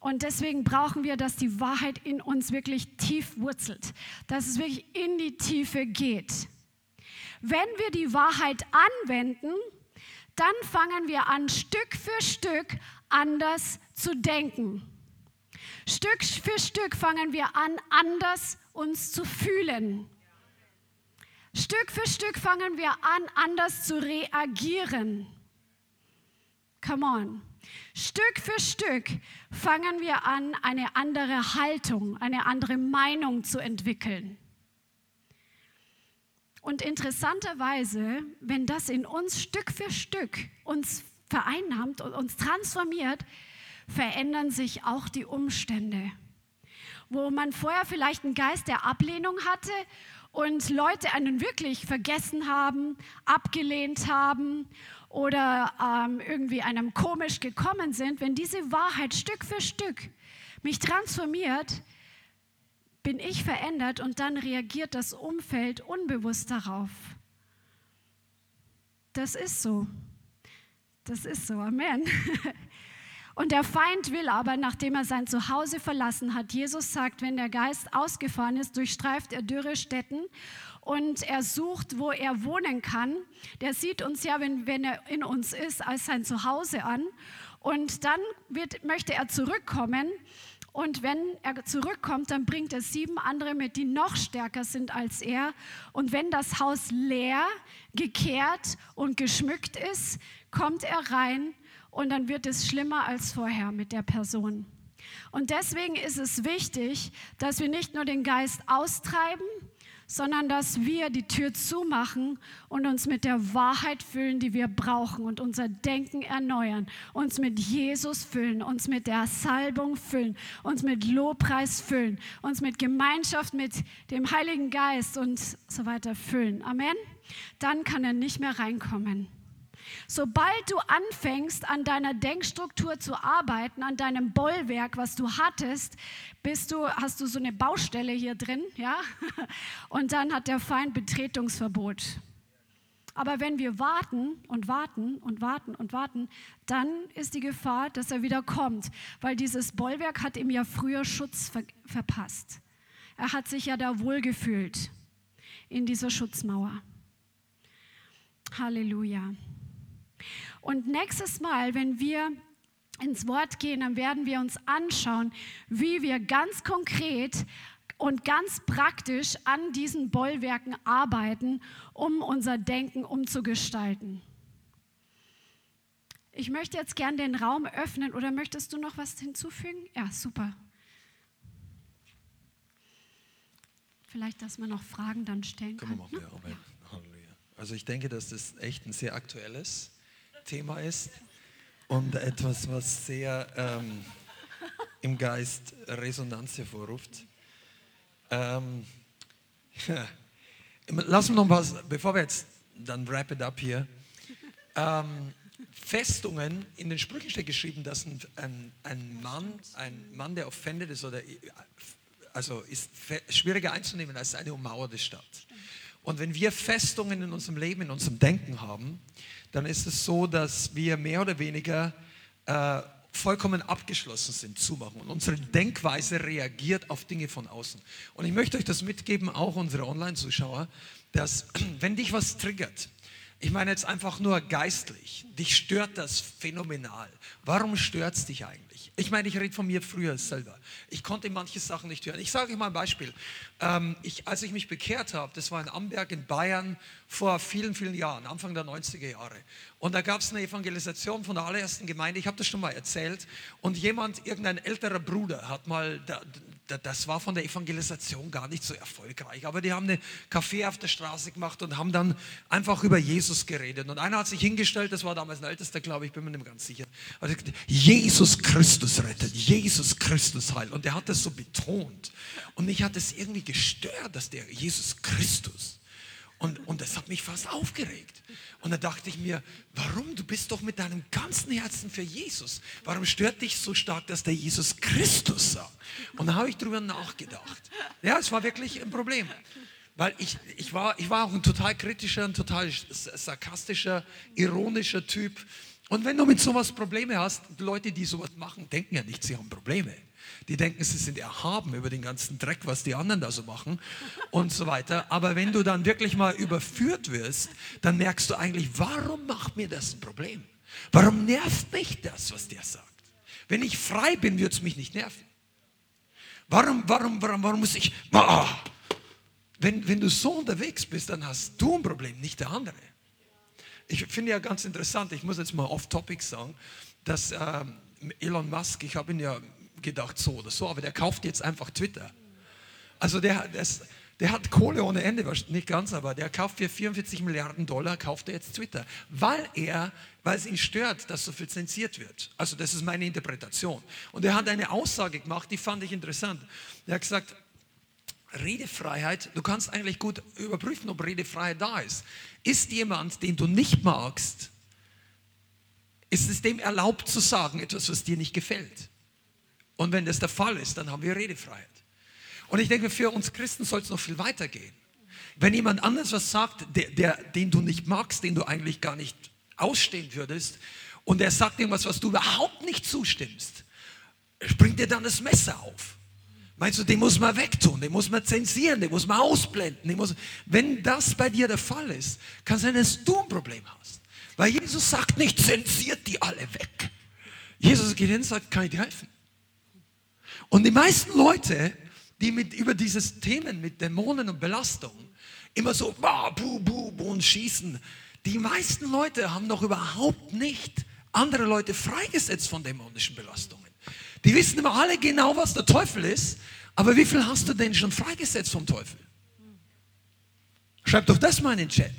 Und deswegen brauchen wir, dass die Wahrheit in uns wirklich tief wurzelt, dass es wirklich in die Tiefe geht. Wenn wir die Wahrheit anwenden, dann fangen wir an, Stück für Stück anders zu denken. Stück für Stück fangen wir an, anders uns zu fühlen. Stück für Stück fangen wir an, anders zu reagieren. Come on. Stück für Stück fangen wir an, eine andere Haltung, eine andere Meinung zu entwickeln. Und interessanterweise, wenn das in uns Stück für Stück uns vereinnahmt und uns transformiert, verändern sich auch die Umstände. Wo man vorher vielleicht einen Geist der Ablehnung hatte und Leute einen wirklich vergessen haben, abgelehnt haben oder ähm, irgendwie einem komisch gekommen sind, wenn diese Wahrheit Stück für Stück mich transformiert, bin ich verändert und dann reagiert das Umfeld unbewusst darauf. Das ist so. Das ist so. Amen. [LAUGHS] Und der Feind will aber, nachdem er sein Zuhause verlassen hat, Jesus sagt, wenn der Geist ausgefahren ist, durchstreift er dürre Städten und er sucht, wo er wohnen kann. Der sieht uns ja, wenn, wenn er in uns ist, als sein Zuhause an. Und dann wird, möchte er zurückkommen. Und wenn er zurückkommt, dann bringt er sieben andere mit, die noch stärker sind als er. Und wenn das Haus leer, gekehrt und geschmückt ist, kommt er rein und dann wird es schlimmer als vorher mit der Person. Und deswegen ist es wichtig, dass wir nicht nur den Geist austreiben, sondern dass wir die Tür zumachen und uns mit der Wahrheit füllen, die wir brauchen und unser Denken erneuern, uns mit Jesus füllen, uns mit der Salbung füllen, uns mit Lobpreis füllen, uns mit Gemeinschaft mit dem Heiligen Geist und so weiter füllen. Amen. Dann kann er nicht mehr reinkommen. Sobald du anfängst, an deiner Denkstruktur zu arbeiten, an deinem Bollwerk, was du hattest, bist du, hast du so eine Baustelle hier drin, ja? [LAUGHS] Und dann hat der Feind Betretungsverbot. Aber wenn wir warten und warten und warten und warten, dann ist die Gefahr, dass er wieder kommt, weil dieses Bollwerk hat ihm ja früher Schutz ver verpasst. Er hat sich ja da wohlgefühlt in dieser Schutzmauer. Halleluja. Und nächstes Mal, wenn wir ins Wort gehen, dann werden wir uns anschauen, wie wir ganz konkret und ganz praktisch an diesen Bollwerken arbeiten, um unser Denken umzugestalten. Ich möchte jetzt gern den Raum öffnen oder möchtest du noch was hinzufügen? Ja, super. Vielleicht, dass man noch Fragen dann stellen kann. Komm, ne? Halleluja. Also ich denke, dass das echt ein sehr aktuelles Thema ist und etwas, was sehr ähm, im Geist Resonanz hervorruft. Ähm, ja. Lass uns noch was, bevor wir jetzt dann wrap it up hier. Ähm, Festungen, in den Sprüchen steht geschrieben, dass ein, ein, ein, Mann, ein Mann, der offended ist, oder, also ist schwieriger einzunehmen als eine ummauerte Stadt. Und wenn wir Festungen in unserem Leben, in unserem Denken haben, dann ist es so, dass wir mehr oder weniger äh, vollkommen abgeschlossen sind, zumachen. Und unsere Denkweise reagiert auf Dinge von außen. Und ich möchte euch das mitgeben, auch unsere Online-Zuschauer, dass [CLEARS THROAT] wenn dich was triggert, ich meine jetzt einfach nur geistlich. Dich stört das phänomenal. Warum stört es dich eigentlich? Ich meine, ich rede von mir früher selber. Ich konnte manche Sachen nicht hören. Ich sage euch mal ein Beispiel. Ähm, ich, als ich mich bekehrt habe, das war in Amberg in Bayern vor vielen, vielen Jahren, Anfang der 90er Jahre. Und da gab es eine Evangelisation von der allerersten Gemeinde. Ich habe das schon mal erzählt. Und jemand, irgendein älterer Bruder, hat mal das war von der Evangelisation gar nicht so erfolgreich. Aber die haben eine Kaffee auf der Straße gemacht und haben dann einfach über Jesus geredet. Und einer hat sich hingestellt, das war damals ein Ältester, glaube ich, bin mir nicht ganz sicher. Also Jesus Christus rettet, Jesus Christus heilt. Und der hat das so betont. Und mich hat es irgendwie gestört, dass der Jesus Christus. Und, und das hat mich fast aufgeregt. Und da dachte ich mir, warum? Du bist doch mit deinem ganzen Herzen für Jesus. Warum stört dich so stark, dass der Jesus Christus sagt? Und da habe ich drüber nachgedacht. Ja, es war wirklich ein Problem. Weil ich, ich, war, ich war auch ein total kritischer, ein total sarkastischer, ironischer Typ. Und wenn du mit sowas Probleme hast, Leute, die sowas machen, denken ja nicht, sie haben Probleme. Die denken, sie sind erhaben über den ganzen Dreck, was die anderen da so machen und so weiter. Aber wenn du dann wirklich mal überführt wirst, dann merkst du eigentlich, warum macht mir das ein Problem? Warum nervt mich das, was der sagt? Wenn ich frei bin, wird es mich nicht nerven. Warum, warum, warum, warum muss ich... Oh. Wenn, wenn du so unterwegs bist, dann hast du ein Problem, nicht der andere. Ich finde ja ganz interessant, ich muss jetzt mal off-topic sagen, dass ähm, Elon Musk, ich habe ihn ja gedacht, so oder so, aber der kauft jetzt einfach Twitter. Also der, das, der hat Kohle ohne Ende, nicht ganz, aber der kauft für 44 Milliarden Dollar, kauft er jetzt Twitter, weil er, weil es ihn stört, dass so viel zensiert wird. Also das ist meine Interpretation. Und er hat eine Aussage gemacht, die fand ich interessant. Er hat gesagt, Redefreiheit, du kannst eigentlich gut überprüfen, ob Redefreiheit da ist. Ist jemand, den du nicht magst, ist es dem erlaubt zu sagen, etwas, was dir nicht gefällt? Und wenn das der Fall ist, dann haben wir Redefreiheit. Und ich denke, für uns Christen soll es noch viel weiter gehen. Wenn jemand anders was sagt, der, der, den du nicht magst, den du eigentlich gar nicht ausstehen würdest, und er sagt irgendwas, was du überhaupt nicht zustimmst, springt dir dann das Messer auf. Meinst du, den muss man wegtun, den muss man zensieren, den muss man ausblenden. Muss, wenn das bei dir der Fall ist, kann sein, dass du ein Problem hast. Weil Jesus sagt nicht, zensiert die alle weg. Jesus geht hin und sagt, kann ich dir helfen? Und die meisten Leute, die mit, über dieses Themen mit Dämonen und Belastung immer so bah, buh, buh, buh, und schießen, die meisten Leute haben noch überhaupt nicht andere Leute freigesetzt von dämonischen Belastungen. Die wissen immer alle genau, was der Teufel ist, aber wie viel hast du denn schon freigesetzt vom Teufel? Schreib doch das mal in den Chat.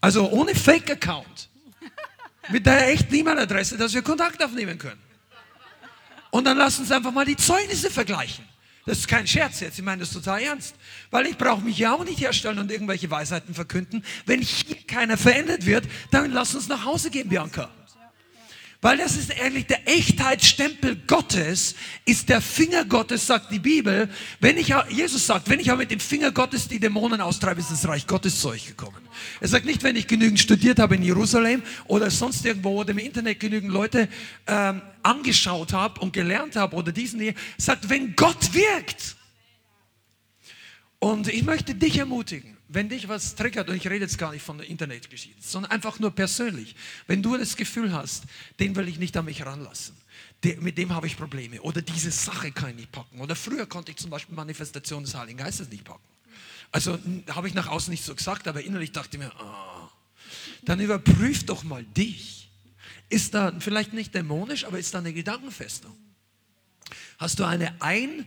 Also ohne Fake-Account. Mit der echten E-Mail-Adresse, dass wir Kontakt aufnehmen können. Und dann lass uns einfach mal die Zeugnisse vergleichen. Das ist kein Scherz jetzt, ich meine das total ernst. Weil ich brauche mich ja auch nicht herstellen und irgendwelche Weisheiten verkünden. Wenn hier keiner verändert wird, dann lass uns nach Hause gehen, Bianca. Weil das ist eigentlich der Echtheitsstempel Gottes, ist der Finger Gottes, sagt die Bibel. Wenn ich, Jesus sagt, wenn ich auch mit dem Finger Gottes die Dämonen austreibe, ist das Reich Gottes zu euch gekommen. Er sagt nicht, wenn ich genügend studiert habe in Jerusalem oder sonst irgendwo oder im Internet genügend Leute ähm, angeschaut habe und gelernt habe oder diesen hier. Er sagt, wenn Gott wirkt. Und ich möchte dich ermutigen, wenn dich was triggert, und ich rede jetzt gar nicht von der Internetgeschichte, sondern einfach nur persönlich, wenn du das Gefühl hast, den will ich nicht an mich ranlassen, mit dem habe ich Probleme oder diese Sache kann ich nicht packen oder früher konnte ich zum Beispiel Manifestation des Heiligen Geistes nicht packen. Also habe ich nach außen nicht so gesagt, aber innerlich dachte ich mir, oh, dann überprüf doch mal dich. Ist da vielleicht nicht dämonisch, aber ist da eine Gedankenfestung? Hast du eine ein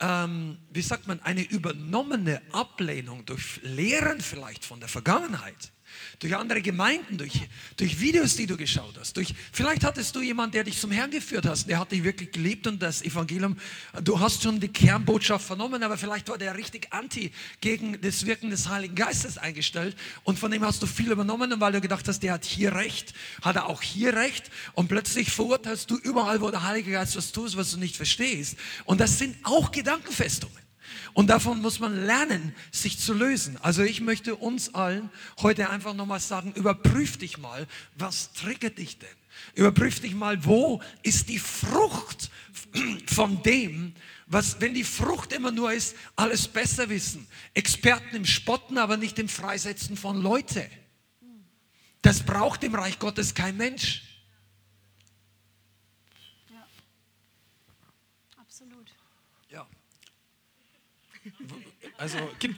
ähm, wie sagt man, eine übernommene Ablehnung durch Lehren vielleicht von der Vergangenheit durch andere Gemeinden, durch, durch Videos, die du geschaut hast. Durch, vielleicht hattest du jemanden, der dich zum Herrn geführt hast, der hat dich wirklich geliebt und das Evangelium, du hast schon die Kernbotschaft vernommen, aber vielleicht war der richtig anti gegen das Wirken des Heiligen Geistes eingestellt und von dem hast du viel übernommen weil du gedacht hast, der hat hier recht, hat er auch hier recht und plötzlich verurteilst du überall, wo der Heilige Geist was tut, was du nicht verstehst. Und das sind auch Gedankenfestungen. Und davon muss man lernen, sich zu lösen. Also ich möchte uns allen heute einfach nochmal sagen, überprüf dich mal, was triggert dich denn? Überprüf dich mal, wo ist die Frucht von dem, was, wenn die Frucht immer nur ist, alles besser wissen. Experten im Spotten, aber nicht im Freisetzen von Leute. Das braucht im Reich Gottes kein Mensch. Also, gibt,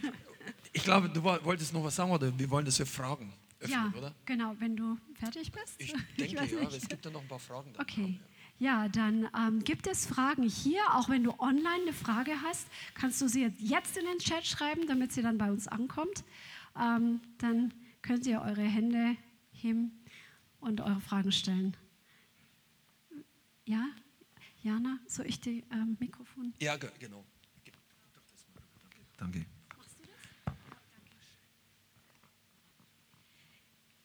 ich glaube, du wolltest noch was sagen oder wir wollen das für Fragen öffnen, ja, oder? genau, wenn du fertig bist. Ich [LAUGHS] denke, ich ja, aber es gibt ja noch ein paar Fragen. Okay. Ja, dann ähm, gibt es Fragen hier. Auch wenn du online eine Frage hast, kannst du sie jetzt in den Chat schreiben, damit sie dann bei uns ankommt. Ähm, dann könnt ihr eure Hände heben und eure Fragen stellen. Ja, Jana, soll ich die ähm, Mikrofon? Ja, genau. Danke.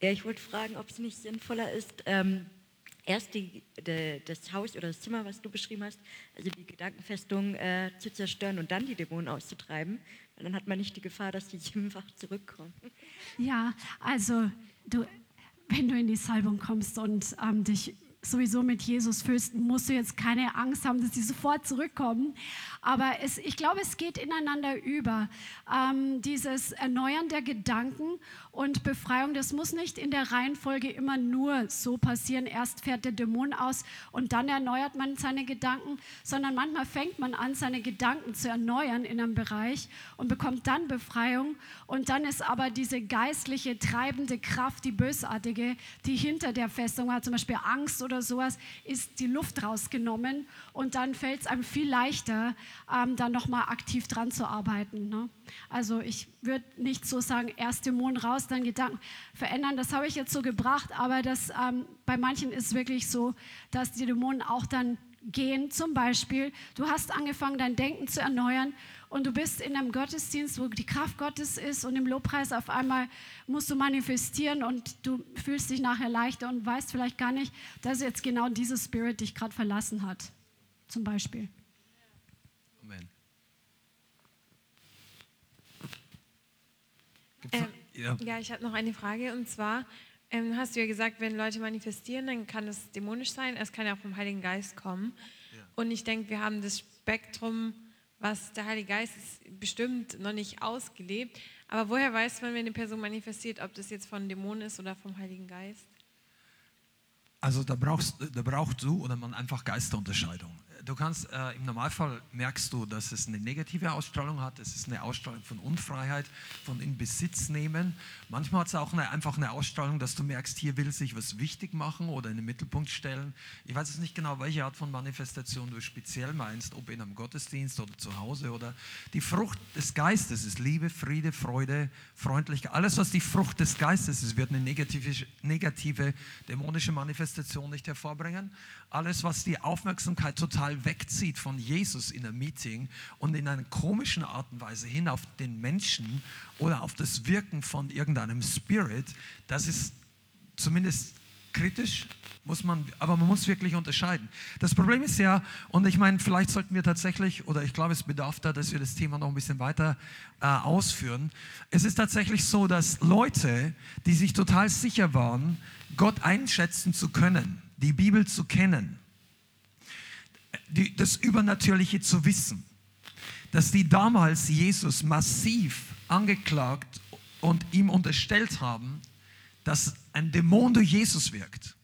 Ja, ich wollte fragen, ob es nicht sinnvoller ist, ähm, erst die, de, das Haus oder das Zimmer, was du beschrieben hast, also die Gedankenfestung äh, zu zerstören und dann die Dämonen auszutreiben. Weil dann hat man nicht die Gefahr, dass die [LAUGHS] einfach zurückkommen. Ja, also du, wenn du in die Salbung kommst und ähm, dich sowieso mit Jesus fühlst, musst du jetzt keine Angst haben, dass sie sofort zurückkommen. Aber es, ich glaube, es geht ineinander über. Ähm, dieses Erneuern der Gedanken und Befreiung, das muss nicht in der Reihenfolge immer nur so passieren. Erst fährt der Dämon aus und dann erneuert man seine Gedanken, sondern manchmal fängt man an, seine Gedanken zu erneuern in einem Bereich und bekommt dann Befreiung. Und dann ist aber diese geistliche, treibende Kraft, die bösartige, die hinter der Festung war, zum Beispiel Angst oder sowas, ist die Luft rausgenommen und dann fällt es einem viel leichter, ähm, dann nochmal aktiv dran zu arbeiten. Ne? Also ich würde nicht so sagen, erst Dämonen raus, dann Gedanken verändern. Das habe ich jetzt so gebracht, aber das, ähm, bei manchen ist es wirklich so, dass die Dämonen auch dann gehen. Zum Beispiel, du hast angefangen, dein Denken zu erneuern und du bist in einem Gottesdienst, wo die Kraft Gottes ist und im Lobpreis auf einmal musst du manifestieren und du fühlst dich nachher leichter und weißt vielleicht gar nicht, dass jetzt genau dieses Spirit dich gerade verlassen hat. Zum Beispiel. Ähm, ja. ja, ich habe noch eine Frage und zwar ähm, hast du ja gesagt, wenn Leute manifestieren, dann kann es dämonisch sein, es kann ja auch vom Heiligen Geist kommen. Ja. Und ich denke, wir haben das Spektrum, was der Heilige Geist ist, bestimmt noch nicht ausgelebt. Aber woher weiß man, wenn eine Person manifestiert, ob das jetzt von Dämonen ist oder vom Heiligen Geist? Also da brauchst, da brauchst du oder man einfach Geisterunterscheidung. Du kannst äh, im Normalfall merkst du, dass es eine negative Ausstrahlung hat. Es ist eine Ausstrahlung von Unfreiheit, von in Besitz nehmen. Manchmal hat es auch eine, einfach eine Ausstrahlung, dass du merkst, hier will sich was wichtig machen oder in den Mittelpunkt stellen. Ich weiß jetzt nicht genau, welche Art von Manifestation du speziell meinst, ob in einem Gottesdienst oder zu Hause oder die Frucht des Geistes ist Liebe, Friede, Freude, Freundlichkeit. Alles, was die Frucht des Geistes ist, wird eine negative, negative dämonische Manifestation nicht hervorbringen. Alles, was die Aufmerksamkeit total wegzieht von Jesus in einem Meeting und in einer komischen Art und Weise hin auf den Menschen oder auf das Wirken von irgendeinem Spirit, das ist zumindest kritisch, muss man, aber man muss wirklich unterscheiden. Das Problem ist ja, und ich meine, vielleicht sollten wir tatsächlich, oder ich glaube, es bedarf da, dass wir das Thema noch ein bisschen weiter äh, ausführen. Es ist tatsächlich so, dass Leute, die sich total sicher waren, Gott einschätzen zu können, die Bibel zu kennen, die, das Übernatürliche zu wissen, dass die damals Jesus massiv angeklagt und ihm unterstellt haben, dass ein Dämon durch Jesus wirkt.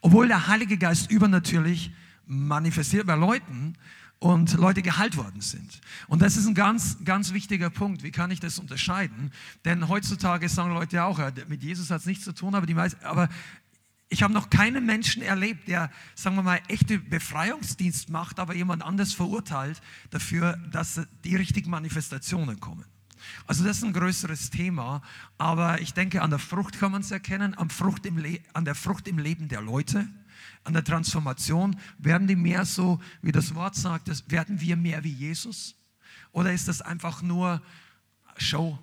Obwohl der Heilige Geist übernatürlich manifestiert bei Leuten und Leute geheilt worden sind. Und das ist ein ganz, ganz wichtiger Punkt. Wie kann ich das unterscheiden? Denn heutzutage sagen Leute auch, mit Jesus hat es nichts zu tun, aber, die meisten, aber ich habe noch keinen Menschen erlebt, der, sagen wir mal, echte Befreiungsdienst macht, aber jemand anders verurteilt dafür, dass die richtigen Manifestationen kommen. Also das ist ein größeres Thema, aber ich denke, an der Frucht kann man es erkennen, an, Frucht im an der Frucht im Leben der Leute, an der Transformation. Werden die mehr so, wie das Wort sagt, werden wir mehr wie Jesus? Oder ist das einfach nur Show?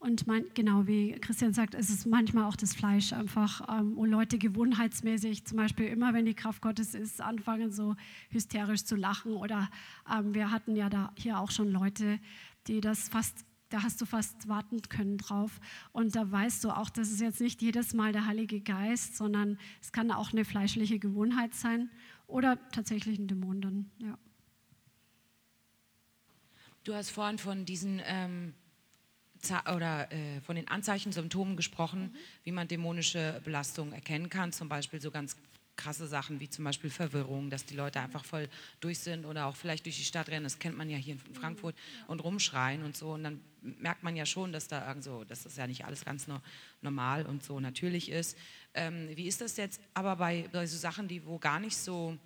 Und mein, genau wie Christian sagt, ist es manchmal auch das Fleisch einfach, ähm, wo Leute gewohnheitsmäßig, zum Beispiel immer wenn die Kraft Gottes ist, anfangen so hysterisch zu lachen. Oder ähm, wir hatten ja da hier auch schon Leute, die das fast, da hast du fast warten können drauf. Und da weißt du auch, das ist jetzt nicht jedes Mal der Heilige Geist, sondern es kann auch eine fleischliche Gewohnheit sein oder tatsächlich ein Dämon dann. Ja. Du hast vorhin von diesen ähm oder äh, von den Anzeichen, Symptomen gesprochen, mhm. wie man dämonische Belastung erkennen kann. Zum Beispiel so ganz krasse Sachen wie zum Beispiel Verwirrung, dass die Leute einfach voll durch sind oder auch vielleicht durch die Stadt rennen. Das kennt man ja hier in Frankfurt und rumschreien und so. Und dann merkt man ja schon, dass da irgendwo, dass das ja nicht alles ganz no normal und so natürlich ist. Ähm, wie ist das jetzt aber bei, bei so Sachen, die wo gar nicht so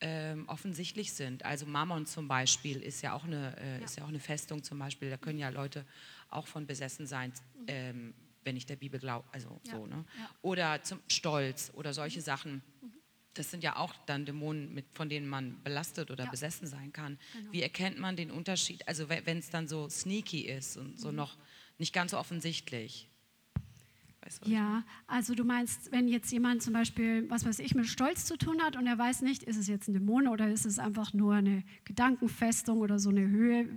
ähm, offensichtlich sind? Also Mammon zum Beispiel ist ja auch eine, äh, ja. ist ja auch eine Festung zum Beispiel. Da können ja Leute auch von Besessensein, ähm, wenn ich der Bibel glaube, also ja. so, ne? Ja. Oder zum Stolz oder solche mhm. Sachen. Mhm. Das sind ja auch dann Dämonen, mit, von denen man belastet oder ja. besessen sein kann. Genau. Wie erkennt man den Unterschied? Also wenn es dann so sneaky ist und so mhm. noch nicht ganz so offensichtlich. Weißt du, ja, also du meinst, wenn jetzt jemand zum Beispiel, was weiß ich, mit Stolz zu tun hat und er weiß nicht, ist es jetzt ein Dämon oder ist es einfach nur eine Gedankenfestung oder so eine Höhe.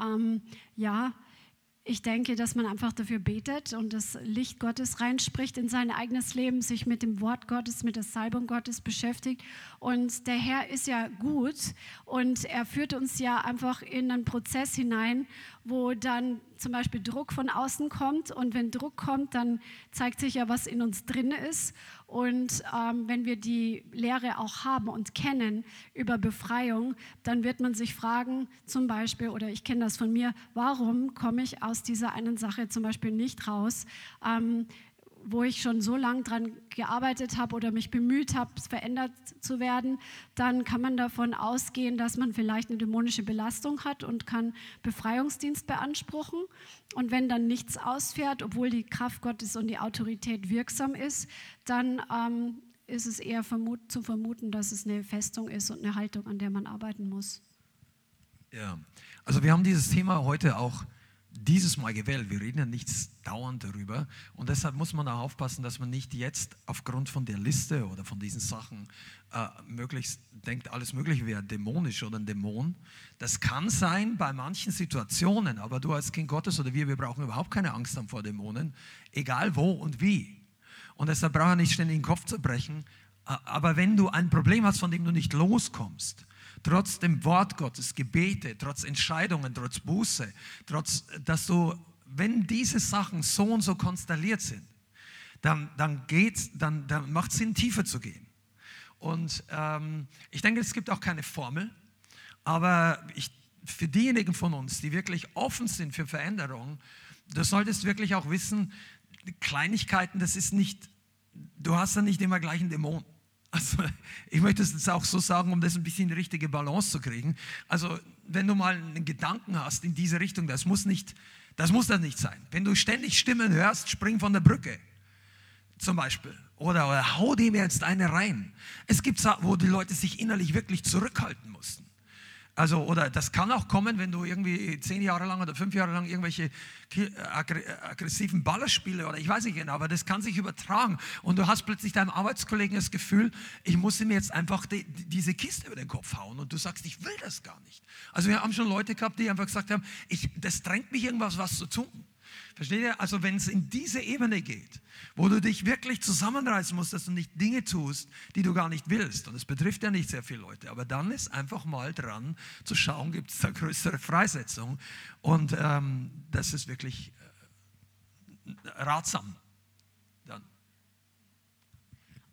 Ähm, ja, ich denke, dass man einfach dafür betet und das Licht Gottes reinspricht in sein eigenes Leben, sich mit dem Wort Gottes, mit der Salbung Gottes beschäftigt. Und der Herr ist ja gut und er führt uns ja einfach in einen Prozess hinein, wo dann zum Beispiel Druck von außen kommt. Und wenn Druck kommt, dann zeigt sich ja, was in uns drin ist. Und ähm, wenn wir die Lehre auch haben und kennen über Befreiung, dann wird man sich fragen, zum Beispiel, oder ich kenne das von mir, warum komme ich aus dieser einen Sache zum Beispiel nicht raus? Ähm, wo ich schon so lange dran gearbeitet habe oder mich bemüht habe, verändert zu werden, dann kann man davon ausgehen, dass man vielleicht eine dämonische Belastung hat und kann Befreiungsdienst beanspruchen. Und wenn dann nichts ausfährt, obwohl die Kraft Gottes und die Autorität wirksam ist, dann ähm, ist es eher vermut zu vermuten, dass es eine Festung ist und eine Haltung, an der man arbeiten muss. Ja, also wir haben dieses Thema heute auch dieses Mal gewählt. Wir reden ja nicht dauernd darüber. Und deshalb muss man auch aufpassen, dass man nicht jetzt aufgrund von der Liste oder von diesen Sachen äh, möglichst denkt, alles Mögliche wäre dämonisch oder ein Dämon. Das kann sein bei manchen Situationen, aber du als Kind Gottes oder wir, wir brauchen überhaupt keine Angst haben vor Dämonen, egal wo und wie. Und deshalb braucht er nicht ständig den Kopf zu brechen. Aber wenn du ein Problem hast, von dem du nicht loskommst, trotz dem Wort Gottes, Gebete, trotz Entscheidungen, trotz Buße, trotz, dass du, wenn diese Sachen so und so konstelliert sind, dann, dann geht's, dann, dann macht es Sinn, tiefer zu gehen. Und ähm, ich denke, es gibt auch keine Formel, aber ich, für diejenigen von uns, die wirklich offen sind für Veränderung, du solltest wirklich auch wissen, Kleinigkeiten, das ist nicht, du hast ja nicht immer gleich einen Dämon. Also ich möchte es jetzt auch so sagen, um das ein bisschen in die richtige Balance zu kriegen. Also wenn du mal einen Gedanken hast in diese Richtung, das muss nicht, das muss das nicht sein. Wenn du ständig Stimmen hörst, spring von der Brücke zum Beispiel. Oder, oder hau dem jetzt eine rein. Es gibt wo die Leute sich innerlich wirklich zurückhalten mussten. Also, oder das kann auch kommen, wenn du irgendwie zehn Jahre lang oder fünf Jahre lang irgendwelche aggressiven Ballerspiele oder ich weiß nicht genau, aber das kann sich übertragen. Und du hast plötzlich deinem Arbeitskollegen das Gefühl, ich muss ihm jetzt einfach die, diese Kiste über den Kopf hauen. Und du sagst, ich will das gar nicht. Also, wir haben schon Leute gehabt, die einfach gesagt haben, ich, das drängt mich irgendwas, was zu tun. Versteht ihr? Also wenn es in diese Ebene geht, wo du dich wirklich zusammenreißen musst, dass du nicht Dinge tust, die du gar nicht willst. Und es betrifft ja nicht sehr viele Leute. Aber dann ist einfach mal dran zu schauen, gibt es da größere Freisetzung. Und ähm, das ist wirklich äh, ratsam.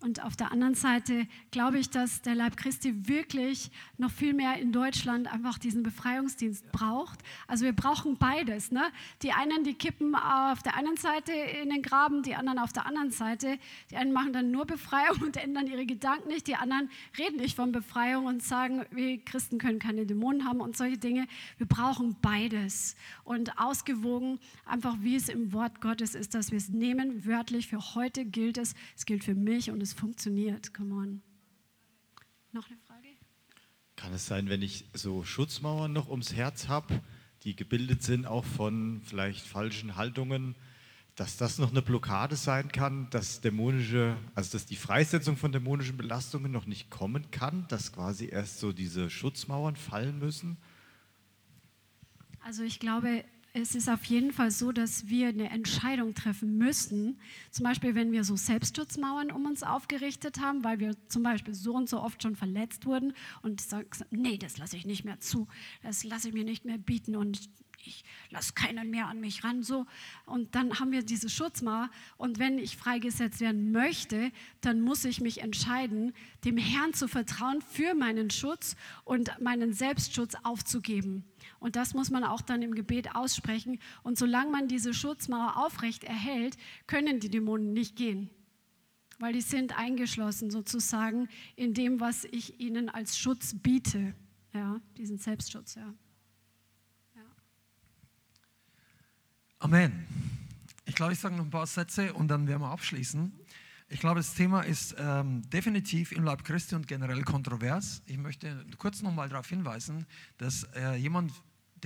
Und auf der anderen Seite glaube ich, dass der Leib Christi wirklich noch viel mehr in Deutschland einfach diesen Befreiungsdienst braucht. Also wir brauchen beides. Ne? Die einen, die kippen auf der einen Seite in den Graben, die anderen auf der anderen Seite. Die einen machen dann nur Befreiung [LAUGHS] und ändern ihre Gedanken nicht. Die anderen reden nicht von Befreiung und sagen, wir Christen können keine Dämonen haben und solche Dinge. Wir brauchen beides. Und ausgewogen, einfach wie es im Wort Gottes ist, dass wir es nehmen, wörtlich. Für heute gilt es, es gilt für mich und es funktioniert. Come on. Noch eine Frage? Kann es sein, wenn ich so Schutzmauern noch ums Herz habe, die gebildet sind auch von vielleicht falschen Haltungen, dass das noch eine Blockade sein kann, dass dämonische, also dass die Freisetzung von dämonischen Belastungen noch nicht kommen kann, dass quasi erst so diese Schutzmauern fallen müssen? Also ich glaube, es ist auf jeden Fall so, dass wir eine Entscheidung treffen müssen. Zum Beispiel, wenn wir so Selbstschutzmauern um uns aufgerichtet haben, weil wir zum Beispiel so und so oft schon verletzt wurden und sagen, nee, das lasse ich nicht mehr zu, das lasse ich mir nicht mehr bieten und ich lasse keinen mehr an mich ran. So. Und dann haben wir diese Schutzmauer. Und wenn ich freigesetzt werden möchte, dann muss ich mich entscheiden, dem Herrn zu vertrauen für meinen Schutz und meinen Selbstschutz aufzugeben. Und das muss man auch dann im Gebet aussprechen. Und solange man diese Schutzmauer aufrecht erhält, können die Dämonen nicht gehen. Weil die sind eingeschlossen sozusagen in dem, was ich ihnen als Schutz biete. Ja, diesen Selbstschutz, ja. ja. Amen. Ich glaube, ich sage noch ein paar Sätze und dann werden wir abschließen. Ich glaube, das Thema ist ähm, definitiv im Leib Christi und generell kontrovers. Ich möchte kurz noch mal darauf hinweisen, dass äh, jemand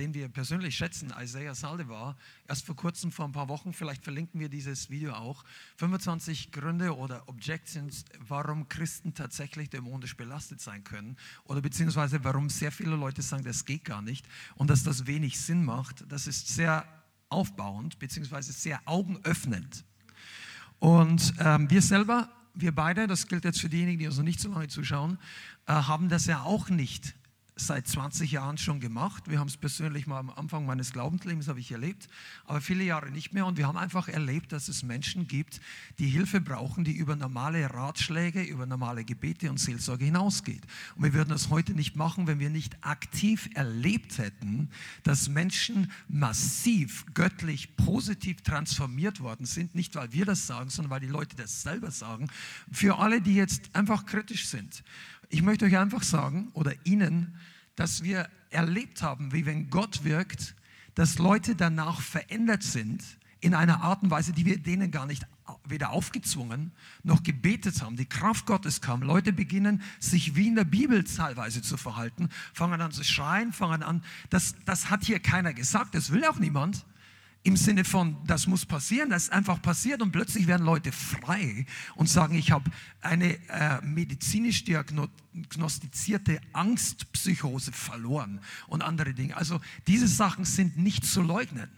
den wir persönlich schätzen, Isaiah Saldivar, erst vor kurzem, vor ein paar Wochen, vielleicht verlinken wir dieses Video auch, 25 Gründe oder Objections, warum Christen tatsächlich dämonisch belastet sein können oder beziehungsweise warum sehr viele Leute sagen, das geht gar nicht und dass das wenig Sinn macht. Das ist sehr aufbauend beziehungsweise sehr augenöffnend. Und ähm, wir selber, wir beide, das gilt jetzt für diejenigen, die uns noch nicht so lange zuschauen, äh, haben das ja auch nicht seit 20 Jahren schon gemacht. Wir haben es persönlich mal am Anfang meines Glaubenslebens habe ich erlebt, aber viele Jahre nicht mehr. Und wir haben einfach erlebt, dass es Menschen gibt, die Hilfe brauchen, die über normale Ratschläge, über normale Gebete und Seelsorge hinausgeht. Und wir würden das heute nicht machen, wenn wir nicht aktiv erlebt hätten, dass Menschen massiv göttlich positiv transformiert worden sind. Nicht, weil wir das sagen, sondern weil die Leute das selber sagen. Für alle, die jetzt einfach kritisch sind. Ich möchte euch einfach sagen oder Ihnen, dass wir erlebt haben, wie wenn Gott wirkt, dass Leute danach verändert sind in einer Art und Weise, die wir denen gar nicht weder aufgezwungen noch gebetet haben. Die Kraft Gottes kam. Leute beginnen sich wie in der Bibel teilweise zu verhalten, fangen an zu schreien, fangen an. Das, das hat hier keiner gesagt, das will auch niemand im Sinne von, das muss passieren, das ist einfach passiert und plötzlich werden Leute frei und sagen, ich habe eine äh, medizinisch diagnostizierte Angstpsychose verloren und andere Dinge. Also diese Sachen sind nicht zu leugnen.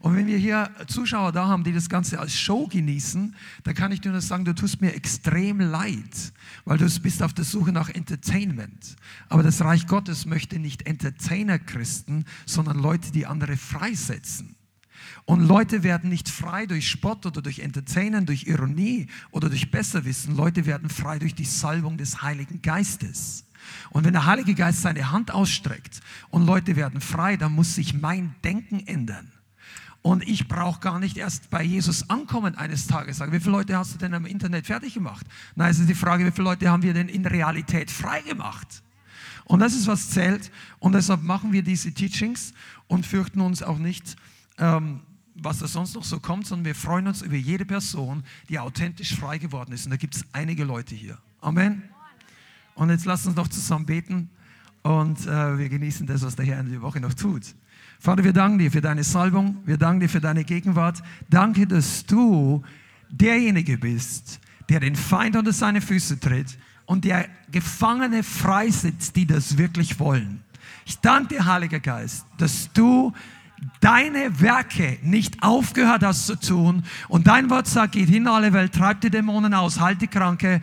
Und wenn wir hier Zuschauer da haben, die das Ganze als Show genießen, dann kann ich dir nur sagen, du tust mir extrem leid, weil du bist auf der Suche nach Entertainment. Aber das Reich Gottes möchte nicht Entertainer-Christen, sondern Leute, die andere freisetzen. Und Leute werden nicht frei durch Spott oder durch Entertainen, durch Ironie oder durch Besserwissen. Leute werden frei durch die Salbung des Heiligen Geistes. Und wenn der Heilige Geist seine Hand ausstreckt und Leute werden frei, dann muss sich mein Denken ändern. Und ich brauche gar nicht erst bei Jesus ankommen eines Tages sagen, wie viele Leute hast du denn am Internet fertig gemacht? Nein, es ist die Frage, wie viele Leute haben wir denn in Realität frei gemacht? Und das ist, was zählt. Und deshalb machen wir diese Teachings und fürchten uns auch nicht, ähm, was da sonst noch so kommt, sondern wir freuen uns über jede Person, die authentisch frei geworden ist. Und da gibt es einige Leute hier. Amen. Und jetzt lasst uns noch zusammen beten und äh, wir genießen das, was der Herr in der Woche noch tut. Vater, wir danken dir für deine Salbung, wir danken dir für deine Gegenwart. Danke, dass du derjenige bist, der den Feind unter seine Füße tritt und der Gefangene freisetzt, die das wirklich wollen. Ich danke dir, Heiliger Geist, dass du deine Werke nicht aufgehört hast zu tun und dein Wort sagt, geht hin alle Welt, treibt die Dämonen aus, halt die Kranke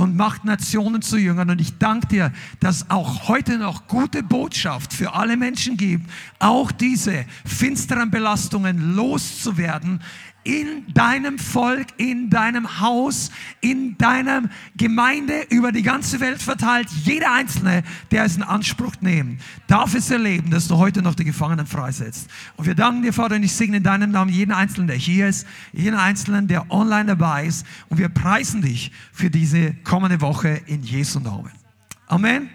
und macht Nationen zu Jüngern. Und ich danke dir, dass auch heute noch gute Botschaft für alle Menschen gibt, auch diese finsteren Belastungen loszuwerden, in deinem Volk, in deinem Haus, in deiner Gemeinde über die ganze Welt verteilt. Jeder Einzelne, der es in Anspruch nimmt, darf es erleben, dass du heute noch die Gefangenen freisetzt. Und wir danken dir, Vater, und ich segne in deinem Namen jeden Einzelnen, der hier ist, jeden Einzelnen, der online dabei ist. Und wir preisen dich für diese kommende Woche in Jesu Namen. Amen.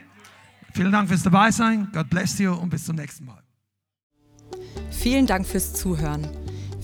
Vielen Dank fürs Dabeisein. God bless you und bis zum nächsten Mal. Vielen Dank fürs Zuhören.